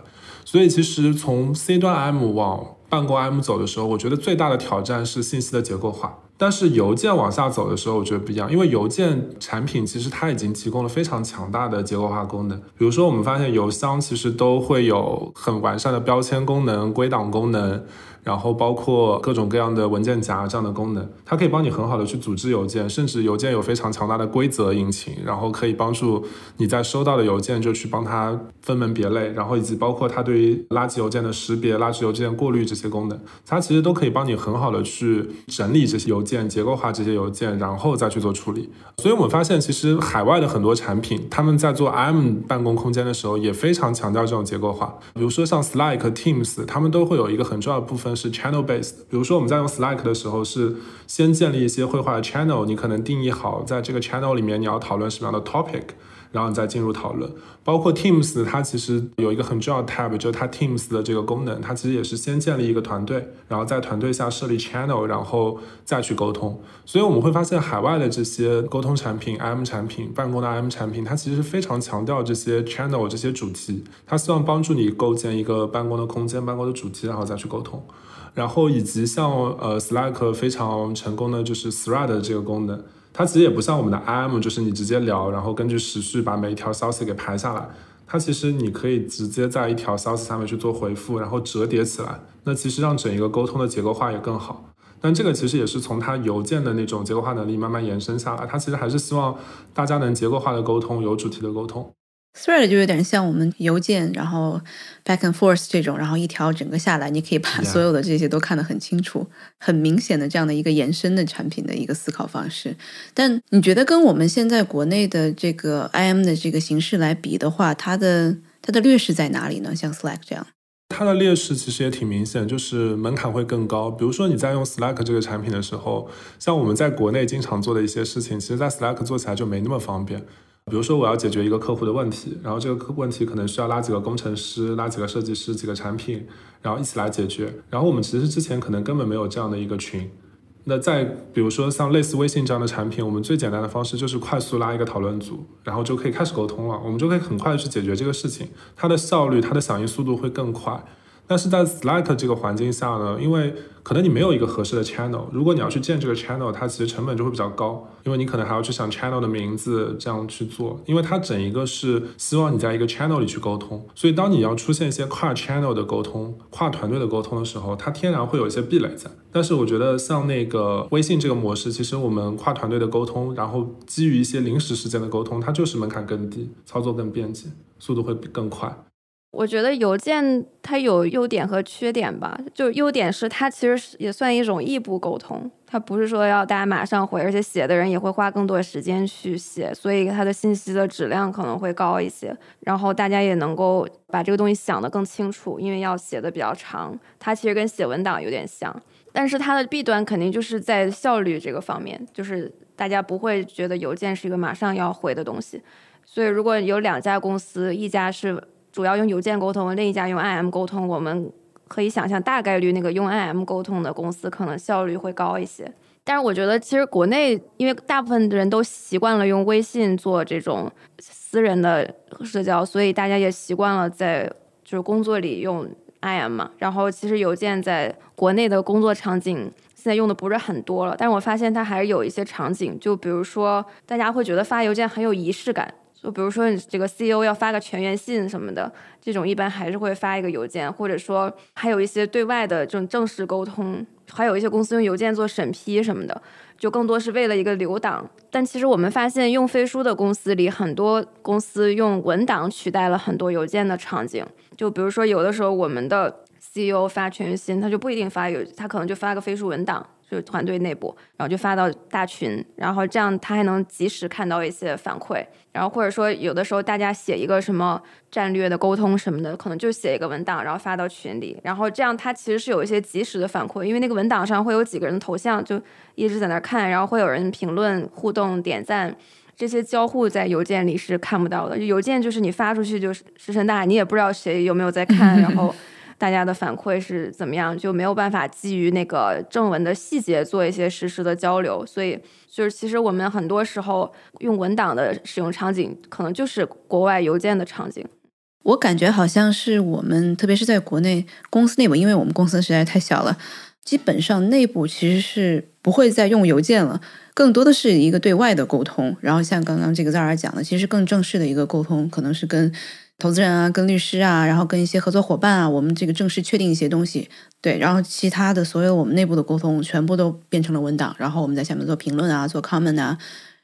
所以其实从 C 端 M 往办公 M 走的时候，我觉得最大的挑战是信息的结构化。但是邮件往下走的时候，我觉得不一样，因为邮件产品其实它已经提供了非常强大的结构化功能。比如说，我们发现邮箱其实都会有很完善的标签功能、归档功能。然后包括各种各样的文件夹这样的功能，它可以帮你很好的去组织邮件，甚至邮件有非常强大的规则引擎，然后可以帮助你在收到的邮件就去帮它分门别类，然后以及包括它对于垃圾邮件的识别、垃圾邮件过滤这些功能，它其实都可以帮你很好的去整理这些邮件、结构化这些邮件，然后再去做处理。所以我们发现，其实海外的很多产品，他们在做 IM 办公空间的时候，也非常强调这种结构化。比如说像 Slack、Teams，他们都会有一个很重要的部分。是 channel based，比如说我们在用 Slack 的时候，是先建立一些绘画的 channel，你可能定义好在这个 channel 里面你要讨论什么样的 topic，然后你再进入讨论。包括 Teams，它其实有一个很重要的 tab，就是它 Teams 的这个功能，它其实也是先建立一个团队，然后在团队下设立 channel，然后再去沟通。所以我们会发现，海外的这些沟通产品、IM 产品、办公的 IM 产品，它其实是非常强调这些 channel 这些主题，它希望帮助你构建一个办公的空间、办公的主题，然后再去沟通。然后以及像呃 Slack 非常成功的就是 Thread 这个功能。它其实也不像我们的 IM，就是你直接聊，然后根据时序把每一条消息给排下来。它其实你可以直接在一条消息下面去做回复，然后折叠起来。那其实让整一个沟通的结构化也更好。但这个其实也是从它邮件的那种结构化能力慢慢延伸下来。它其实还是希望大家能结构化的沟通，有主题的沟通。Thread 就有点像我们邮件，然后 back and forth 这种，然后一条整个下来，你可以把所有的这些都看得很清楚、很明显的这样的一个延伸的产品的一个思考方式。但你觉得跟我们现在国内的这个 IM 的这个形式来比的话，它的它的劣势在哪里呢？像 Slack 这样，它的劣势其实也挺明显，就是门槛会更高。比如说你在用 Slack 这个产品的时候，像我们在国内经常做的一些事情，其实在 Slack 做起来就没那么方便。比如说，我要解决一个客户的问题，然后这个客问题可能需要拉几个工程师、拉几个设计师、几个产品，然后一起来解决。然后我们其实之前可能根本没有这样的一个群。那再比如说像类似微信这样的产品，我们最简单的方式就是快速拉一个讨论组，然后就可以开始沟通了。我们就可以很快的去解决这个事情，它的效率、它的响应速度会更快。但是在 Slack 这个环境下呢，因为可能你没有一个合适的 channel，如果你要去建这个 channel，它其实成本就会比较高，因为你可能还要去想 channel 的名字，这样去做，因为它整一个是希望你在一个 channel 里去沟通，所以当你要出现一些跨 channel 的沟通、跨团队的沟通的时候，它天然会有一些壁垒在。但是我觉得像那个微信这个模式，其实我们跨团队的沟通，然后基于一些临时事件的沟通，它就是门槛更低，操作更便捷，速度会更快。我觉得邮件它有优点和缺点吧。就优点是它其实也算一种异步沟通，它不是说要大家马上回，而且写的人也会花更多时间去写，所以它的信息的质量可能会高一些。然后大家也能够把这个东西想得更清楚，因为要写的比较长。它其实跟写文档有点像，但是它的弊端肯定就是在效率这个方面，就是大家不会觉得邮件是一个马上要回的东西。所以如果有两家公司，一家是主要用邮件沟通，另一家用 IM 沟通。我们可以想象，大概率那个用 IM 沟通的公司可能效率会高一些。但是我觉得，其实国内因为大部分的人都习惯了用微信做这种私人的社交，所以大家也习惯了在就是工作里用 IM 嘛。然后其实邮件在国内的工作场景现在用的不是很多了，但是我发现它还是有一些场景，就比如说大家会觉得发邮件很有仪式感。就比如说你这个 CEO 要发个全员信什么的，这种一般还是会发一个邮件，或者说还有一些对外的这种正式沟通，还有一些公司用邮件做审批什么的，就更多是为了一个留档。但其实我们发现，用飞书的公司里，很多公司用文档取代了很多邮件的场景。就比如说，有的时候我们的 CEO 发全员信，他就不一定发邮，他可能就发个飞书文档。就是团队内部，然后就发到大群，然后这样他还能及时看到一些反馈，然后或者说有的时候大家写一个什么战略的沟通什么的，可能就写一个文档，然后发到群里，然后这样他其实是有一些及时的反馈，因为那个文档上会有几个人的头像，就一直在那看，然后会有人评论、互动、点赞，这些交互在邮件里是看不到的，邮件就是你发出去就是石沉大海，你也不知道谁有没有在看，然后。大家的反馈是怎么样，就没有办法基于那个正文的细节做一些实时的交流，所以就是其实我们很多时候用文档的使用场景，可能就是国外邮件的场景。我感觉好像是我们，特别是在国内公司内部，因为我们公司实在太小了，基本上内部其实是不会再用邮件了，更多的是一个对外的沟通。然后像刚刚这个 Zara 讲的，其实更正式的一个沟通，可能是跟。投资人啊，跟律师啊，然后跟一些合作伙伴啊，我们这个正式确定一些东西，对，然后其他的所有我们内部的沟通全部都变成了文档，然后我们在下面做评论啊，做 comment 啊，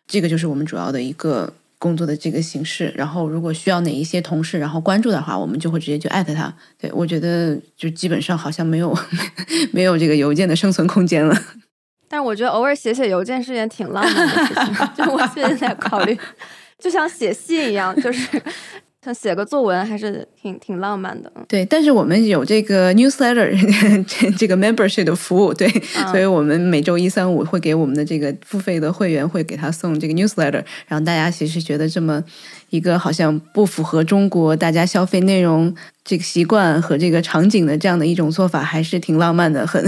这个就是我们主要的一个工作的这个形式。然后如果需要哪一些同事然后关注的话，我们就会直接就艾特他。对我觉得就基本上好像没有 [LAUGHS] 没有这个邮件的生存空间了。但是我觉得偶尔写写邮件是件挺浪漫的事情，[LAUGHS] 就我现在在考虑，就像写信一样，就是。像写个作文还是挺挺浪漫的，对。但是我们有这个 newsletter [LAUGHS] 这个 membership 的服务，对，所以我们每周一、三、五会给我们的这个付费的会员会给他送这个 newsletter，然后大家其实觉得这么一个好像不符合中国大家消费内容这个习惯和这个场景的这样的一种做法，还是挺浪漫的，很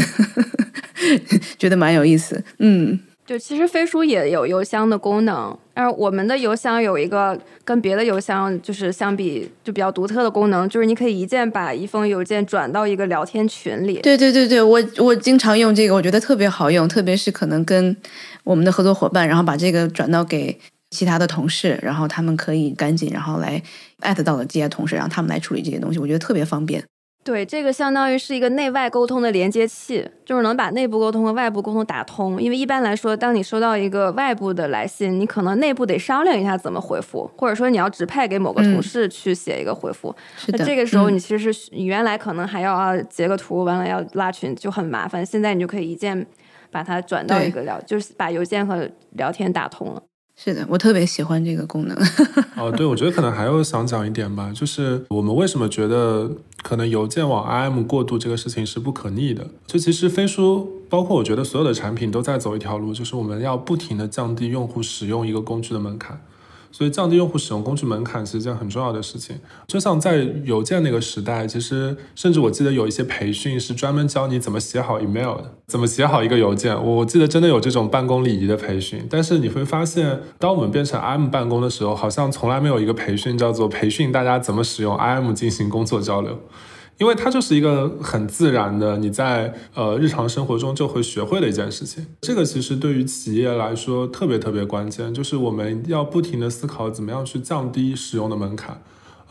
[LAUGHS] 觉得蛮有意思，嗯。就其实飞书也有邮箱的功能，而我们的邮箱有一个跟别的邮箱就是相比就比较独特的功能，就是你可以一键把一封邮件转到一个聊天群里。对对对对，我我经常用这个，我觉得特别好用，特别是可能跟我们的合作伙伴，然后把这个转到给其他的同事，然后他们可以赶紧然后来艾特到了这些同事，让他们来处理这些东西，我觉得特别方便。对，这个相当于是一个内外沟通的连接器，就是能把内部沟通和外部沟通打通。因为一般来说，当你收到一个外部的来信，你可能内部得商量一下怎么回复，或者说你要指派给某个同事去写一个回复。那这个时候，你其实是你原来可能还要啊截个图，完了要拉群就很麻烦。现在你就可以一键把它转到一个聊，就是把邮件和聊天打通了。是的，我特别喜欢这个功能。[LAUGHS] 哦，对，我觉得可能还有想讲一点吧，就是我们为什么觉得可能邮件往 IM 过渡这个事情是不可逆的？就其实飞书，包括我觉得所有的产品都在走一条路，就是我们要不停的降低用户使用一个工具的门槛。所以降低用户使用工具门槛是一件很重要的事情。就像在邮件那个时代，其实甚至我记得有一些培训是专门教你怎么写好 email 的，怎么写好一个邮件。我记得真的有这种办公礼仪的培训。但是你会发现，当我们变成 IM 办公的时候，好像从来没有一个培训叫做培训大家怎么使用 IM 进行工作交流。因为它就是一个很自然的，你在呃日常生活中就会学会的一件事情。这个其实对于企业来说特别特别关键，就是我们要不停的思考怎么样去降低使用的门槛。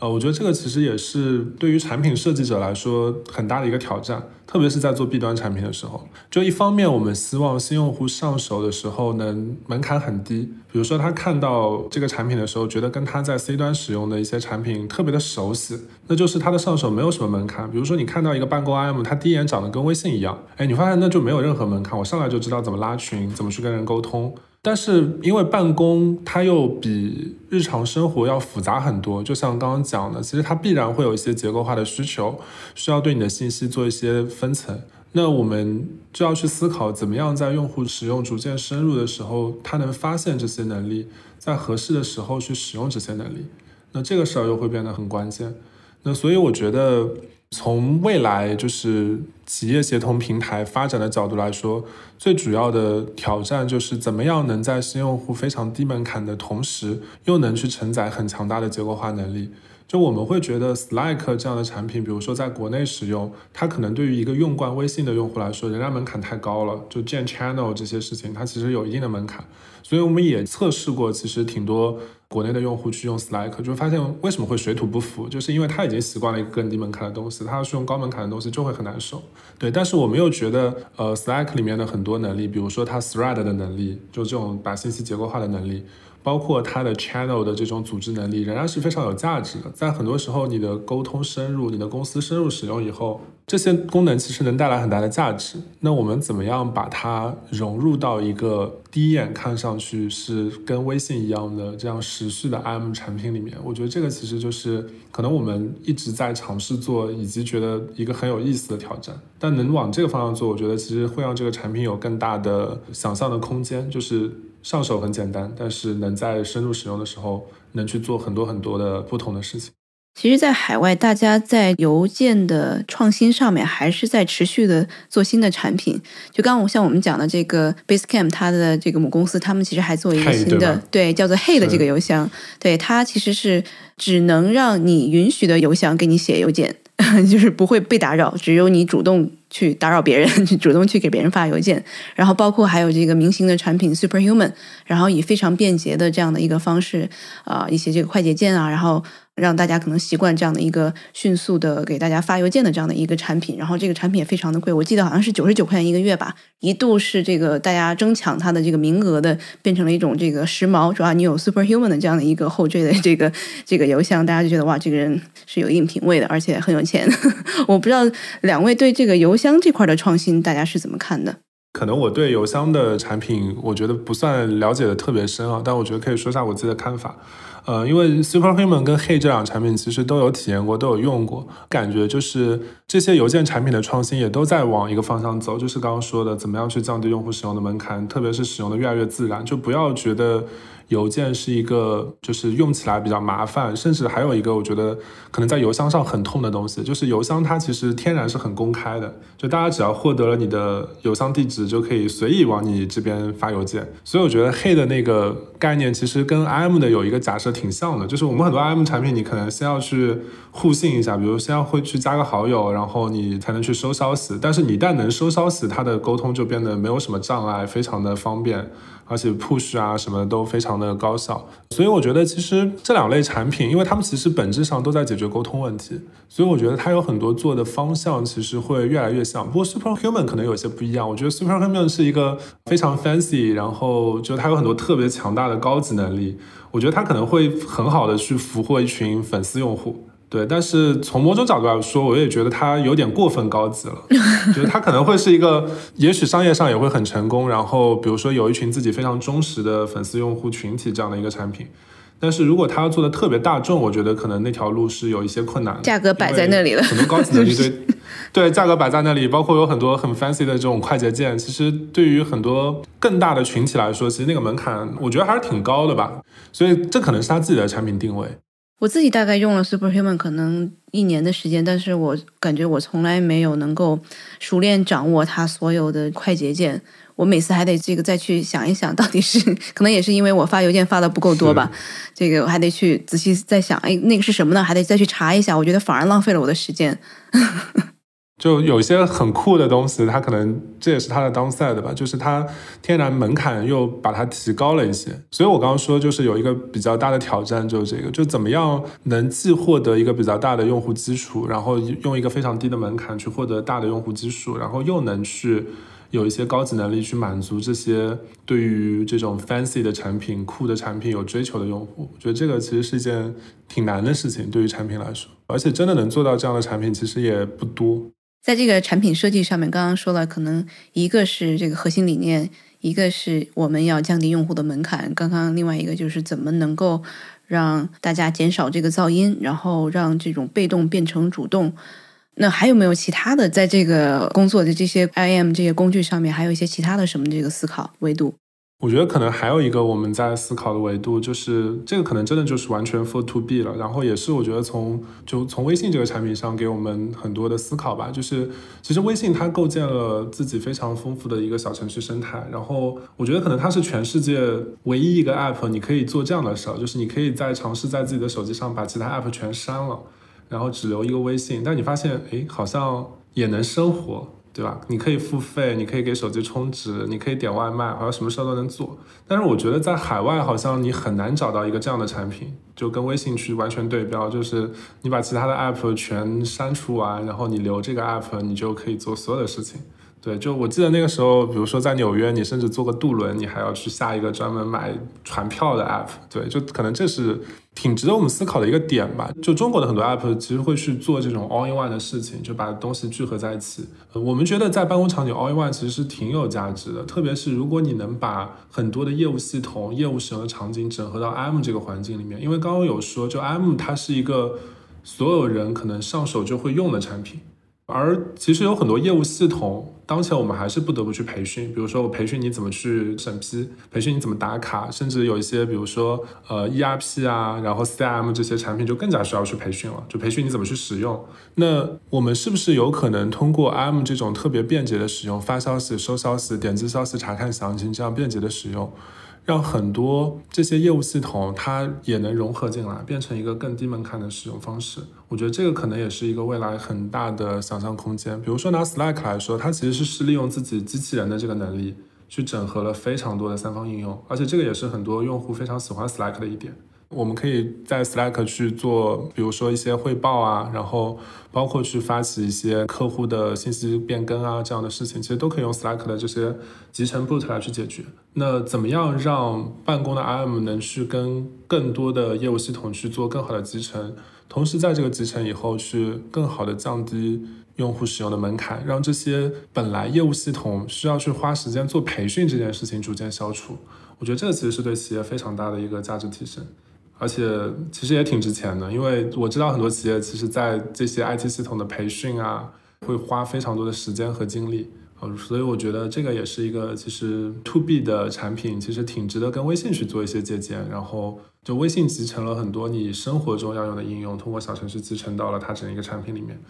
呃，我觉得这个其实也是对于产品设计者来说很大的一个挑战，特别是在做 B 端产品的时候。就一方面，我们希望新用户上手的时候能门槛很低，比如说他看到这个产品的时候，觉得跟他在 C 端使用的一些产品特别的熟悉，那就是他的上手没有什么门槛。比如说你看到一个办公 IM，他第一眼长得跟微信一样，哎，你发现那就没有任何门槛，我上来就知道怎么拉群，怎么去跟人沟通。但是因为办公它又比日常生活要复杂很多，就像刚刚讲的，其实它必然会有一些结构化的需求，需要对你的信息做一些分层。那我们就要去思考，怎么样在用户使用逐渐深入的时候，他能发现这些能力，在合适的时候去使用这些能力。那这个事儿又会变得很关键。那所以我觉得。从未来就是企业协同平台发展的角度来说，最主要的挑战就是怎么样能在新用户非常低门槛的同时，又能去承载很强大的结构化能力。就我们会觉得 Slack 这样的产品，比如说在国内使用，它可能对于一个用惯微信的用户来说，仍然门槛太高了。就建 channel 这些事情，它其实有一定的门槛。所以我们也测试过，其实挺多国内的用户去用 Slack，就发现为什么会水土不服，就是因为他已经习惯了一个更低门槛的东西，他要去用高门槛的东西就会很难受。对，但是我们又觉得，呃，Slack 里面的很多能力，比如说它 Thread 的能力，就这种把信息结构化的能力。包括它的 channel 的这种组织能力，仍然是非常有价值的。在很多时候，你的沟通深入，你的公司深入使用以后，这些功能其实能带来很大的价值。那我们怎么样把它融入到一个第一眼看上去是跟微信一样的这样时序的 IM 产品里面？我觉得这个其实就是可能我们一直在尝试做，以及觉得一个很有意思的挑战。但能往这个方向做，我觉得其实会让这个产品有更大的想象的空间，就是。上手很简单，但是能在深入使用的时候，能去做很多很多的不同的事情。其实，在海外，大家在邮件的创新上面，还是在持续的做新的产品。就刚刚像我们讲的这个 Basecamp，它的这个母公司，他们其实还做一个新的，对，叫做 Hey 的这个邮箱。对，它其实是只能让你允许的邮箱给你写邮件，[LAUGHS] 就是不会被打扰，只有你主动。去打扰别人，[LAUGHS] 去主动去给别人发邮件，然后包括还有这个明星的产品 Superhuman，然后以非常便捷的这样的一个方式，啊，一些这个快捷键啊，然后。让大家可能习惯这样的一个迅速的给大家发邮件的这样的一个产品，然后这个产品也非常的贵，我记得好像是九十九块钱一个月吧，一度是这个大家争抢它的这个名额的，变成了一种这个时髦，主要你有 Superhuman 的这样的一个后缀的这个这个邮箱，大家就觉得哇，这个人是有硬品味的，而且很有钱。[LAUGHS] 我不知道两位对这个邮箱这块的创新，大家是怎么看的？可能我对邮箱的产品，我觉得不算了解的特别深啊，但我觉得可以说一下我自己的看法。呃，因为 Superhuman 跟 Hey 这两个产品其实都有体验过，都有用过，感觉就是这些邮件产品的创新也都在往一个方向走，就是刚刚说的，怎么样去降低用户使用的门槛，特别是使用的越来越自然，就不要觉得。邮件是一个就是用起来比较麻烦，甚至还有一个我觉得可能在邮箱上很痛的东西，就是邮箱它其实天然是很公开的，就大家只要获得了你的邮箱地址，就可以随意往你这边发邮件。所以我觉得 Hey 的那个概念其实跟 IM 的有一个假设挺像的，就是我们很多 IM 产品，你可能先要去互信一下，比如先要会去加个好友，然后你才能去收消息。但是你一旦能收消息，它的沟通就变得没有什么障碍，非常的方便。而且 push 啊什么都非常的高效，所以我觉得其实这两类产品，因为他们其实本质上都在解决沟通问题，所以我觉得它有很多做的方向其实会越来越像。不过 Superhuman 可能有些不一样，我觉得 Superhuman 是一个非常 fancy，然后就它有很多特别强大的高级能力，我觉得它可能会很好的去俘获一群粉丝用户。对，但是从某种角度来说，我也觉得它有点过分高级了。就是它可能会是一个，也许商业上也会很成功。然后，比如说有一群自己非常忠实的粉丝用户群体这样的一个产品。但是如果它要做的特别大众，我觉得可能那条路是有一些困难的。价格摆在那里了，很多高级能力对对，价格摆在那里，包括有很多很 fancy 的这种快捷键，其实对于很多更大的群体来说，其实那个门槛我觉得还是挺高的吧。所以这可能是他自己的产品定位。我自己大概用了 Superhuman 可能一年的时间，但是我感觉我从来没有能够熟练掌握它所有的快捷键。我每次还得这个再去想一想，到底是可能也是因为我发邮件发的不够多吧？这个我还得去仔细再想，哎，那个是什么呢？还得再去查一下。我觉得反而浪费了我的时间。就有一些很酷的东西，它可能这也是它的 downside 吧，就是它天然门槛又把它提高了一些。所以我刚刚说，就是有一个比较大的挑战，就是这个，就怎么样能既获得一个比较大的用户基础，然后用一个非常低的门槛去获得大的用户基数，然后又能去有一些高级能力去满足这些对于这种 fancy 的产品、酷的产品有追求的用户。我觉得这个其实是一件挺难的事情，对于产品来说，而且真的能做到这样的产品其实也不多。在这个产品设计上面，刚刚说了，可能一个是这个核心理念，一个是我们要降低用户的门槛。刚刚另外一个就是怎么能够让大家减少这个噪音，然后让这种被动变成主动。那还有没有其他的在这个工作的这些 IM 这些工具上面，还有一些其他的什么这个思考维度？我觉得可能还有一个我们在思考的维度，就是这个可能真的就是完全 for to B 了。然后也是我觉得从就从微信这个产品上给我们很多的思考吧。就是其实微信它构建了自己非常丰富的一个小程序生态。然后我觉得可能它是全世界唯一一个 app，你可以做这样的事儿，就是你可以在尝试在自己的手机上把其他 app 全删了，然后只留一个微信。但你发现，哎，好像也能生活。对吧？你可以付费，你可以给手机充值，你可以点外卖，好像什么事都能做。但是我觉得在海外好像你很难找到一个这样的产品，就跟微信去完全对标，就是你把其他的 app 全删除完，然后你留这个 app，你就可以做所有的事情。对，就我记得那个时候，比如说在纽约，你甚至坐个渡轮，你还要去下一个专门买船票的 app。对，就可能这是挺值得我们思考的一个点吧。就中国的很多 app 其实会去做这种 all in one 的事情，就把东西聚合在一起。呃我们觉得在办公场景 all in one 其实是挺有价值的，特别是如果你能把很多的业务系统、业务使用的场景整合到 IM 这个环境里面，因为刚刚有说，就 IM 它是一个所有人可能上手就会用的产品。而其实有很多业务系统，当前我们还是不得不去培训。比如说，我培训你怎么去审批，培训你怎么打卡，甚至有一些，比如说呃 ERP 啊，然后 CRM 这些产品就更加需要去培训了，就培训你怎么去使用。那我们是不是有可能通过 IM 这种特别便捷的使用，发消息、收消息、点击消息、查看详情这样便捷的使用？让很多这些业务系统它也能融合进来，变成一个更低门槛的使用方式。我觉得这个可能也是一个未来很大的想象空间。比如说拿 Slack 来说，它其实是是利用自己机器人的这个能力，去整合了非常多的三方应用，而且这个也是很多用户非常喜欢 Slack 的一点。我们可以在 Slack 去做，比如说一些汇报啊，然后包括去发起一些客户的信息变更啊这样的事情，其实都可以用 Slack 的这些集成 boot 来去解决。那怎么样让办公的 IM 能去跟更多的业务系统去做更好的集成，同时在这个集成以后去更好的降低用户使用的门槛，让这些本来业务系统需要去花时间做培训这件事情逐渐消除？我觉得这个其实是对企业非常大的一个价值提升。而且其实也挺值钱的，因为我知道很多企业其实，在这些 IT 系统的培训啊，会花非常多的时间和精力。呃，所以我觉得这个也是一个其实 To B 的产品，其实挺值得跟微信去做一些借鉴。然后就微信集成了很多你生活中要用的应用，通过小程序集成到了它整一个产品里面。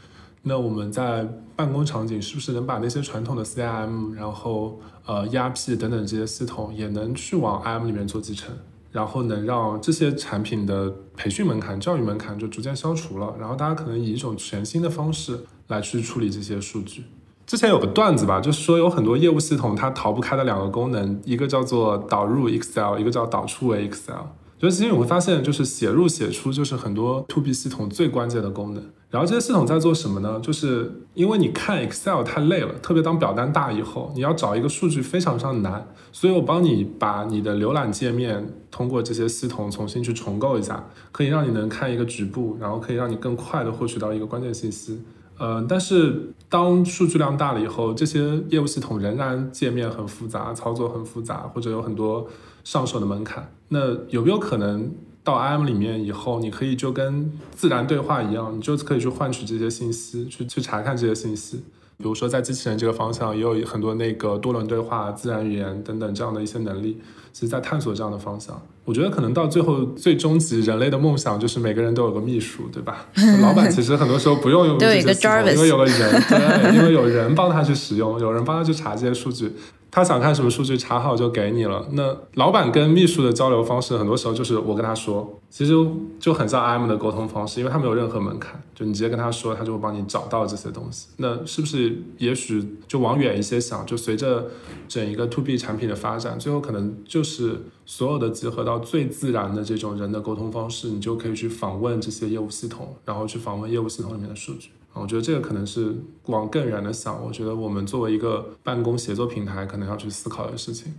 那我们在办公场景是不是能把那些传统的 CIM，然后呃 ERP 等等这些系统，也能去往 IM 里面做集成？然后能让这些产品的培训门槛、教育门槛就逐渐消除了，然后大家可能以一种全新的方式来去处理这些数据。之前有个段子吧，就是说有很多业务系统它逃不开的两个功能，一个叫做导入 Excel，一个叫导出为 Excel。所以其实你会发现，就是写入写出就是很多 To B 系统最关键的功能。然后这些系统在做什么呢？就是因为你看 Excel 太累了，特别当表单大以后，你要找一个数据非常非常难。所以我帮你把你的浏览界面通过这些系统重新去重构一下，可以让你能看一个局部，然后可以让你更快的获取到一个关键信息。嗯，但是当数据量大了以后，这些业务系统仍然界面很复杂，操作很复杂，或者有很多上手的门槛。那有没有可能到 IM 里面以后，你可以就跟自然对话一样，你就可以去换取这些信息，去去查看这些信息？比如说在机器人这个方向，也有很多那个多轮对话、自然语言等等这样的一些能力，其实在探索这样的方向。我觉得可能到最后最终极，人类的梦想就是每个人都有个秘书，对吧？[LAUGHS] 老板其实很多时候不用用这些系统，因为有个人，对，因为有人帮他去使用，有人帮他去查这些数据。他想看什么数据，查好就给你了。那老板跟秘书的交流方式，很多时候就是我跟他说，其实就很像 IM 的沟通方式，因为他没有任何门槛，就你直接跟他说，他就会帮你找到这些东西。那是不是也许就往远一些想，就随着整一个 To B 产品的发展，最后可能就是所有的结合到最自然的这种人的沟通方式，你就可以去访问这些业务系统，然后去访问业务系统里面的数据。我觉得这个可能是往更远的想，我觉得我们作为一个办公协作平台，可能要去思考的事情。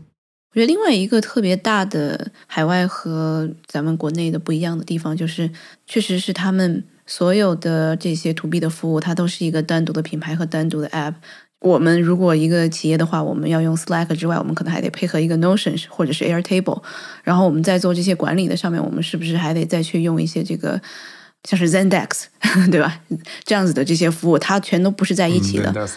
我觉得另外一个特别大的海外和咱们国内的不一样的地方，就是确实是他们所有的这些 to B 的服务，它都是一个单独的品牌和单独的 app。我们如果一个企业的话，我们要用 Slack 之外，我们可能还得配合一个 Notion 或者是 Airtable。然后我们在做这些管理的上面，我们是不是还得再去用一些这个？像是 Zendex，[LAUGHS] 对吧？这样子的这些服务，它全都不是在一起的。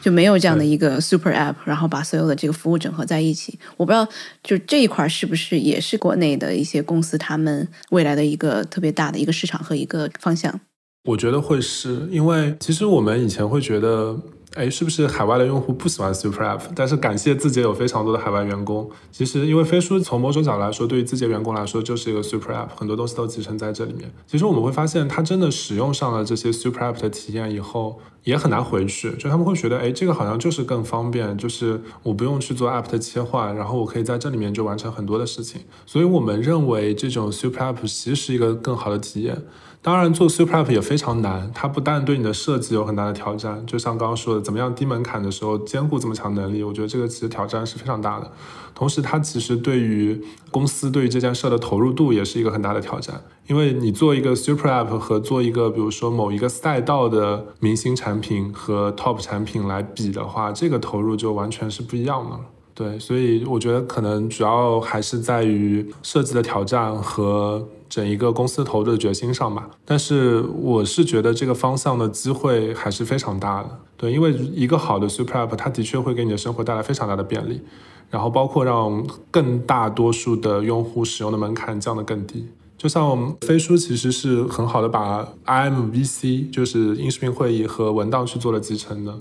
就没有这样的一个 super app，然后把所有的这个服务整合在一起。我不知道，就这一块是不是也是国内的一些公司他们未来的一个特别大的一个市场和一个方向？我觉得会是因为，其实我们以前会觉得。哎，是不是海外的用户不喜欢 Super App？但是感谢字节有非常多的海外员工。其实，因为飞书从某种角度来说，对于字节员工来说就是一个 Super App，很多东西都集成在这里面。其实我们会发现，他真的使用上了这些 Super App 的体验以后，也很难回去。就他们会觉得，哎，这个好像就是更方便，就是我不用去做 App 的切换，然后我可以在这里面就完成很多的事情。所以我们认为这种 Super App 其实是一个更好的体验。当然，做 Super App 也非常难。它不但对你的设计有很大的挑战，就像刚刚说的，怎么样低门槛的时候兼顾这么强能力，我觉得这个其实挑战是非常大的。同时，它其实对于公司对于这件事的投入度也是一个很大的挑战。因为你做一个 Super App 和做一个比如说某一个赛道的明星产品和 Top 产品来比的话，这个投入就完全是不一样的。对，所以我觉得可能主要还是在于设计的挑战和。整一个公司投的决心上吧，但是我是觉得这个方向的机会还是非常大的。对，因为一个好的 Super App，它的确会给你的生活带来非常大的便利，然后包括让更大多数的用户使用的门槛降得更低。就像我们飞书其实是很好的把 IMVC，就是音视频会议和文档去做了集成的。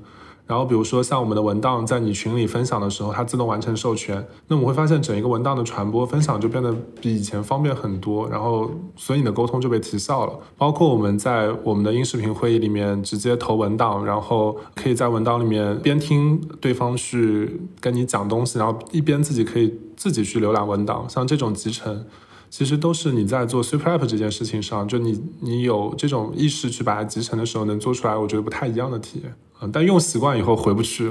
然后，比如说像我们的文档在你群里分享的时候，它自动完成授权，那我们会发现整一个文档的传播分享就变得比以前方便很多。然后，所以你的沟通就被提效了。包括我们在我们的音视频会议里面直接投文档，然后可以在文档里面边听对方去跟你讲东西，然后一边自己可以自己去浏览文档。像这种集成，其实都是你在做 Super App 这件事情上，就你你有这种意识去把它集成的时候，能做出来，我觉得不太一样的体验。嗯但用习惯以后回不去。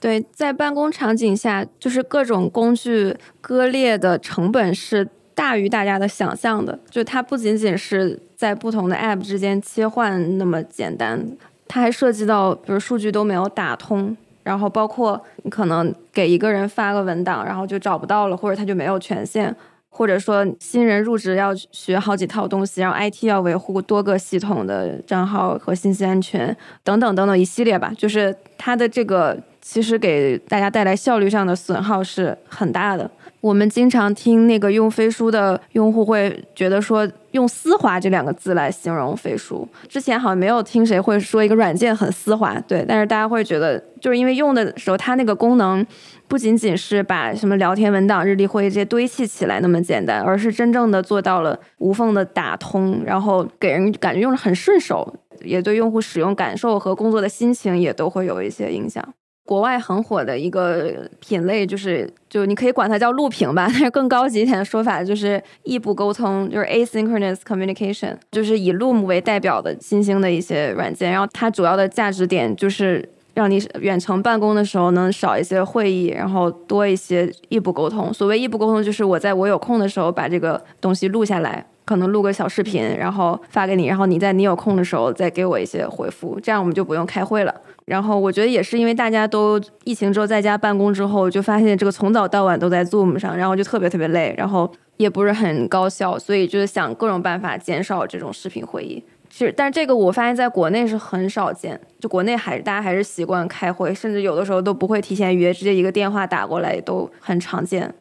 对，在办公场景下，就是各种工具割裂的成本是大于大家的想象的。就它不仅仅是在不同的 App 之间切换那么简单，它还涉及到，比如数据都没有打通，然后包括你可能给一个人发个文档，然后就找不到了，或者他就没有权限。或者说新人入职要学好几套东西，然后 IT 要维护多个系统的账号和信息安全等等等等一系列吧，就是它的这个其实给大家带来效率上的损耗是很大的。我们经常听那个用飞书的用户会觉得说用丝滑这两个字来形容飞书，之前好像没有听谁会说一个软件很丝滑，对，但是大家会觉得就是因为用的时候它那个功能。不仅仅是把什么聊天文档、日历会议这些堆砌起来那么简单，而是真正的做到了无缝的打通，然后给人感觉用着很顺手，也对用户使用感受和工作的心情也都会有一些影响。国外很火的一个品类就是，就你可以管它叫录屏吧，但是更高级一点的说法就是异步沟通，就是 asynchronous communication，就是以 Loom 为代表的新兴的一些软件，然后它主要的价值点就是。让你远程办公的时候能少一些会议，然后多一些异步沟通。所谓异步沟通，就是我在我有空的时候把这个东西录下来，可能录个小视频，然后发给你，然后你在你有空的时候再给我一些回复，这样我们就不用开会了。然后我觉得也是因为大家都疫情之后在家办公之后，就发现这个从早到晚都在 Zoom 上，然后就特别特别累，然后也不是很高效，所以就是想各种办法减少这种视频会议。是，但是这个我发现在国内是很少见，就国内还是大家还是习惯开会，甚至有的时候都不会提前约，直接一个电话打过来都很常见。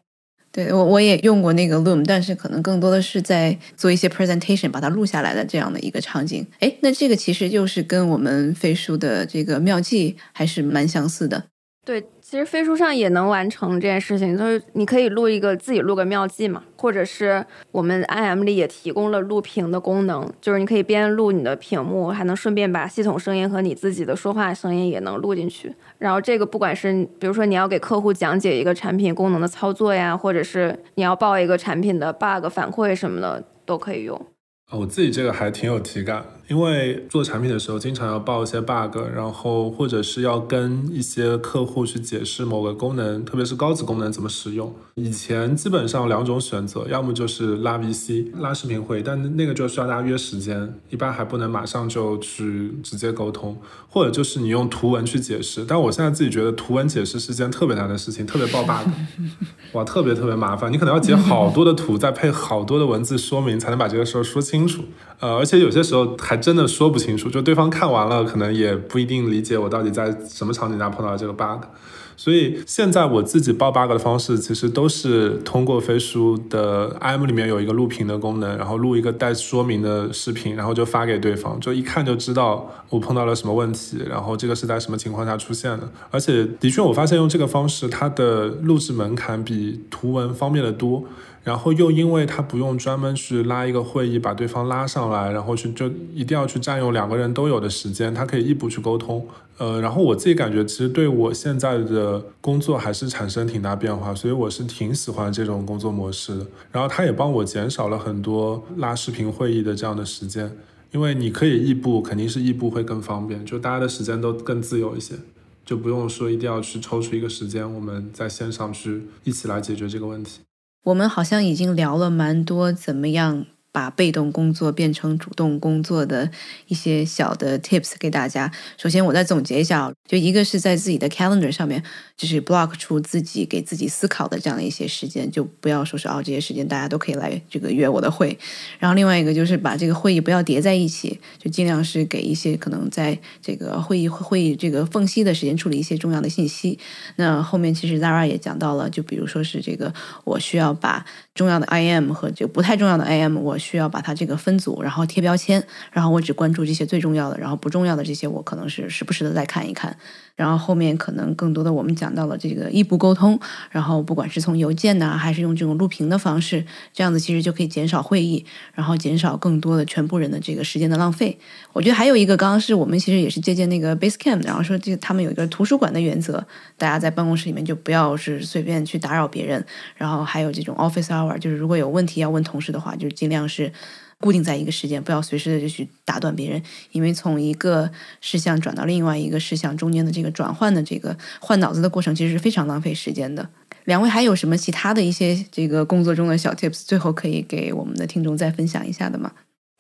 对我我也用过那个 Loom，但是可能更多的是在做一些 presentation，把它录下来的这样的一个场景。哎，那这个其实就是跟我们飞书的这个妙计还是蛮相似的。对。其实飞书上也能完成这件事情，就是你可以录一个自己录个妙计嘛，或者是我们 IM 里也提供了录屏的功能，就是你可以边录你的屏幕，还能顺便把系统声音和你自己的说话声音也能录进去。然后这个不管是比如说你要给客户讲解一个产品功能的操作呀，或者是你要报一个产品的 bug 反馈什么的，都可以用。我自己这个还挺有体感，因为做产品的时候经常要报一些 bug，然后或者是要跟一些客户去解释某个功能，特别是高级功能怎么使用。以前基本上两种选择，要么就是拉 VC 拉视频会，但那个就需要大家约时间，一般还不能马上就去直接沟通，或者就是你用图文去解释。但我现在自己觉得图文解释是件特别难的事情，特别爆 bug，[LAUGHS] 哇，特别特别麻烦，你可能要截好多的图，再配好多的文字说明，才能把这个事儿说清。清楚，呃，而且有些时候还真的说不清楚。就对方看完了，可能也不一定理解我到底在什么场景下碰到这个 bug。所以现在我自己报 bug 的方式，其实都是通过飞书的 IM 里面有一个录屏的功能，然后录一个带说明的视频，然后就发给对方，就一看就知道我碰到了什么问题，然后这个是在什么情况下出现的。而且的确，我发现用这个方式，它的录制门槛比图文方便的多。然后又因为他不用专门去拉一个会议把对方拉上来，然后去就一定要去占用两个人都有的时间，他可以异步去沟通。呃，然后我自己感觉其实对我现在的工作还是产生挺大变化，所以我是挺喜欢这种工作模式的。然后他也帮我减少了很多拉视频会议的这样的时间，因为你可以异步，肯定是异步会更方便，就大家的时间都更自由一些，就不用说一定要去抽出一个时间，我们在线上去一起来解决这个问题。我们好像已经聊了蛮多，怎么样？把被动工作变成主动工作的一些小的 tips 给大家。首先，我再总结一下，就一个是在自己的 calendar 上面，就是 block 出自己给自己思考的这样的一些时间，就不要说是哦，这些时间大家都可以来这个约我的会。然后另外一个就是把这个会议不要叠在一起，就尽量是给一些可能在这个会议会议这个缝隙的时间处理一些重要的信息。那后面其实 Zara 也讲到了，就比如说是这个，我需要把重要的 IM 和就不太重要的 IM 我。需要把它这个分组，然后贴标签，然后我只关注这些最重要的，然后不重要的这些我可能是时不时的再看一看。然后后面可能更多的我们讲到了这个异步沟通，然后不管是从邮件呢，还是用这种录屏的方式，这样子其实就可以减少会议，然后减少更多的全部人的这个时间的浪费。我觉得还有一个，刚刚是我们其实也是借鉴那个 Basecamp，然后说这他们有一个图书馆的原则，大家在办公室里面就不要是随便去打扰别人，然后还有这种 Office 就是如果有问题要问同事的话，就是尽量是。固定在一个时间，不要随时的就去打断别人，因为从一个事项转到另外一个事项中间的这个转换的这个换脑子的过程，其实是非常浪费时间的。两位还有什么其他的一些这个工作中的小 tips，最后可以给我们的听众再分享一下的吗？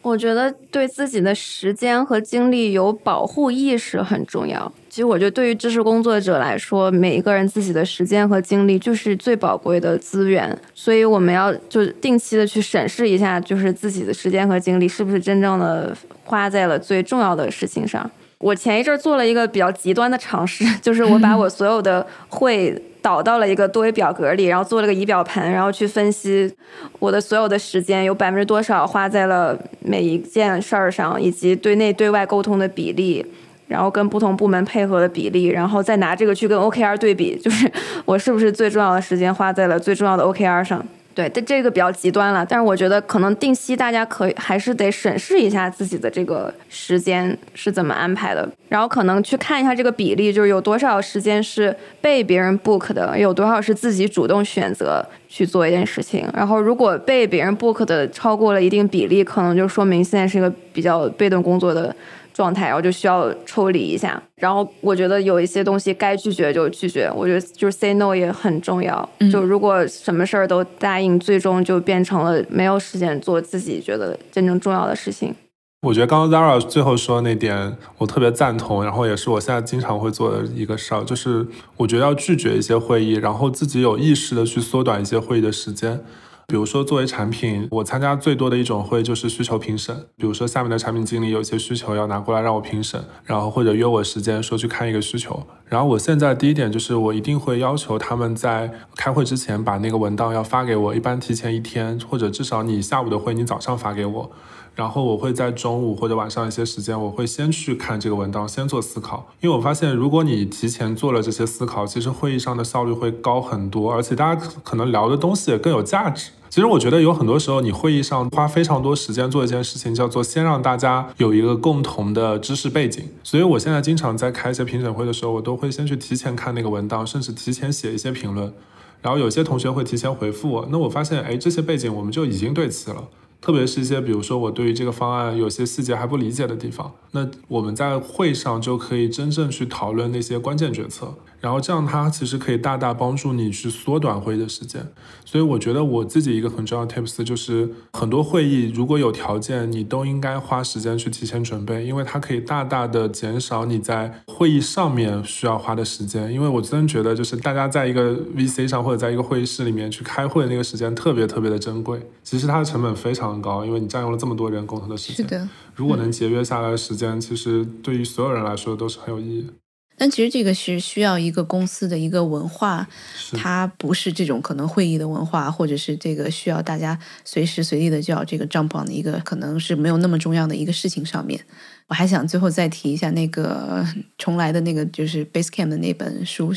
我觉得对自己的时间和精力有保护意识很重要。其实，我觉得对于知识工作者来说，每一个人自己的时间和精力就是最宝贵的资源，所以我们要就定期的去审视一下，就是自己的时间和精力是不是真正的花在了最重要的事情上。我前一阵做了一个比较极端的尝试，就是我把 [LAUGHS] 我所有的会。导到了一个多维表格里，然后做了个仪表盘，然后去分析我的所有的时间有百分之多少花在了每一件事儿上，以及对内对外沟通的比例，然后跟不同部门配合的比例，然后再拿这个去跟 OKR 对比，就是我是不是最重要的时间花在了最重要的 OKR 上。对，但这个比较极端了。但是我觉得可能定期大家可以还是得审视一下自己的这个时间是怎么安排的，然后可能去看一下这个比例，就是有多少时间是被别人 book 的，有多少是自己主动选择去做一件事情。然后如果被别人 book 的超过了一定比例，可能就说明现在是一个比较被动工作的。状态，然后就需要抽离一下。然后我觉得有一些东西该拒绝就拒绝。我觉得就是 say no 也很重要。就如果什么事儿都答应，最终就变成了没有时间做自己觉得真正重要的事情。我觉得刚刚 Zara 最后说的那点，我特别赞同。然后也是我现在经常会做的一个事儿，就是我觉得要拒绝一些会议，然后自己有意识的去缩短一些会议的时间。比如说，作为产品，我参加最多的一种会就是需求评审。比如说，下面的产品经理有些需求要拿过来让我评审，然后或者约我时间说去看一个需求。然后我现在第一点就是，我一定会要求他们在开会之前把那个文档要发给我，一般提前一天，或者至少你下午的会你早上发给我。然后我会在中午或者晚上一些时间，我会先去看这个文档，先做思考。因为我发现，如果你提前做了这些思考，其实会议上的效率会高很多，而且大家可能聊的东西也更有价值。其实我觉得有很多时候，你会议上花非常多时间做一件事情，叫做先让大家有一个共同的知识背景。所以我现在经常在开一些评审会的时候，我都会先去提前看那个文档，甚至提前写一些评论。然后有些同学会提前回复我，那我发现，哎，这些背景我们就已经对齐了。特别是一些，比如说我对于这个方案有些细节还不理解的地方，那我们在会上就可以真正去讨论那些关键决策。然后这样它其实可以大大帮助你去缩短会议的时间。所以我觉得我自己一个很重要的 tips 就是很多会议如果有条件，你都应该花时间去提前准备，因为它可以大大的减少你在会议上面需要花的时间。因为我真觉得就是大家在一个 VC 上或者在一个会议室里面去开会那个时间特别特别的珍贵，其实它的成本非常高，因为你占用了这么多人共同的时间。是的，如果能节约下来的时间，其实对于所有人来说都是很有意义的。但其实这个是需要一个公司的一个文化，它不是这种可能会议的文化，或者是这个需要大家随时随地的叫这个 jump on 的一个，可能是没有那么重要的一个事情上面。我还想最后再提一下那个 [LAUGHS] 重来的那个就是 Basecamp 的那本书。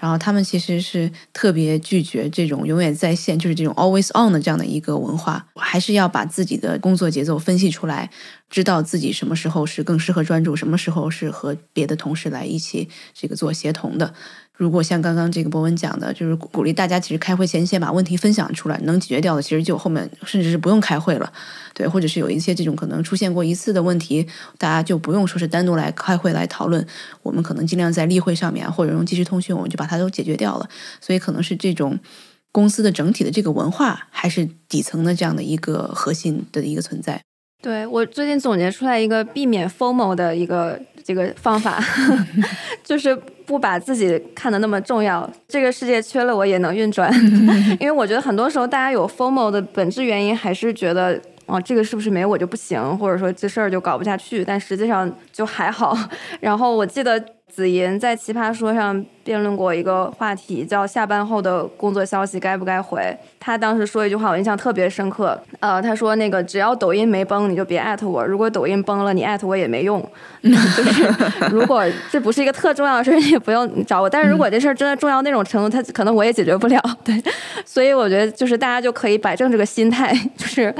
然后他们其实是特别拒绝这种永远在线，就是这种 always on 的这样的一个文化，我还是要把自己的工作节奏分析出来，知道自己什么时候是更适合专注，什么时候是和别的同事来一起这个做协同的。如果像刚刚这个博文讲的，就是鼓励大家其实开会前先把问题分享出来，能解决掉的，其实就后面甚至是不用开会了，对，或者是有一些这种可能出现过一次的问题，大家就不用说是单独来开会来讨论，我们可能尽量在例会上面或者用即时通讯，我们就把它都解决掉了。所以可能是这种公司的整体的这个文化，还是底层的这样的一个核心的一个存在。对我最近总结出来一个避免 FOMO 的一个这个方法，[LAUGHS] 就是不把自己看得那么重要。这个世界缺了我也能运转，[LAUGHS] 因为我觉得很多时候大家有 FOMO 的本质原因还是觉得哦，这个是不是没我就不行，或者说这事儿就搞不下去。但实际上就还好。然后我记得。子银在奇葩说上辩论过一个话题，叫下班后的工作消息该不该回。他当时说一句话，我印象特别深刻。呃，他说那个只要抖音没崩，你就别艾特我；如果抖音崩了，你艾特我也没用。[LAUGHS] 就是如果这不是一个特重要的事，[LAUGHS] 你也不用找我。但是如果这事儿真的重要那种程度，他可能我也解决不了。对，[LAUGHS] 所以我觉得就是大家就可以摆正这个心态，就是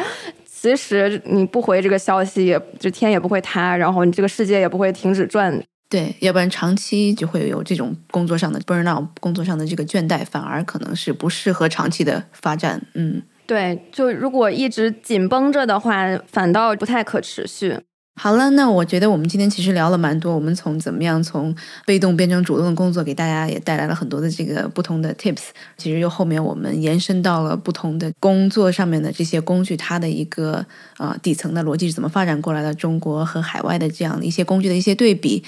其实你不回这个消息，也就天也不会塌，然后你这个世界也不会停止转。对，要不然长期就会有这种工作上的 burnout，工作上的这个倦怠，反而可能是不适合长期的发展。嗯，对，就如果一直紧绷着的话，反倒不太可持续。好了，那我觉得我们今天其实聊了蛮多，我们从怎么样从被动变成主动的工作，给大家也带来了很多的这个不同的 tips。其实又后面我们延伸到了不同的工作上面的这些工具，它的一个呃底层的逻辑是怎么发展过来的，中国和海外的这样的一些工具的一些对比。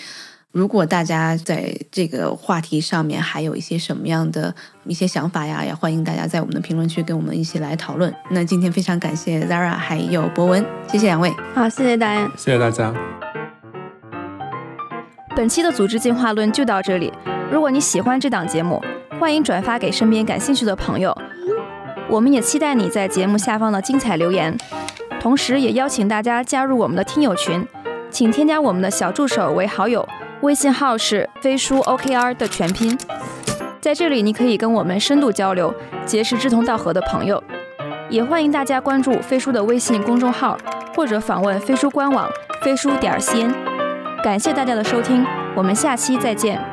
如果大家在这个话题上面还有一些什么样的一些想法呀，也欢迎大家在我们的评论区跟我们一起来讨论。那今天非常感谢 Zara 还有博文，谢谢两位。好，谢谢大家，谢谢大家。本期的组织进化论就到这里。如果你喜欢这档节目，欢迎转发给身边感兴趣的朋友。我们也期待你在节目下方的精彩留言，同时也邀请大家加入我们的听友群，请添加我们的小助手为好友。微信号是飞书 OKR 的全拼，在这里你可以跟我们深度交流，结识志同道合的朋友。也欢迎大家关注飞书的微信公众号，或者访问飞书官网飞书点 cn。感谢大家的收听，我们下期再见。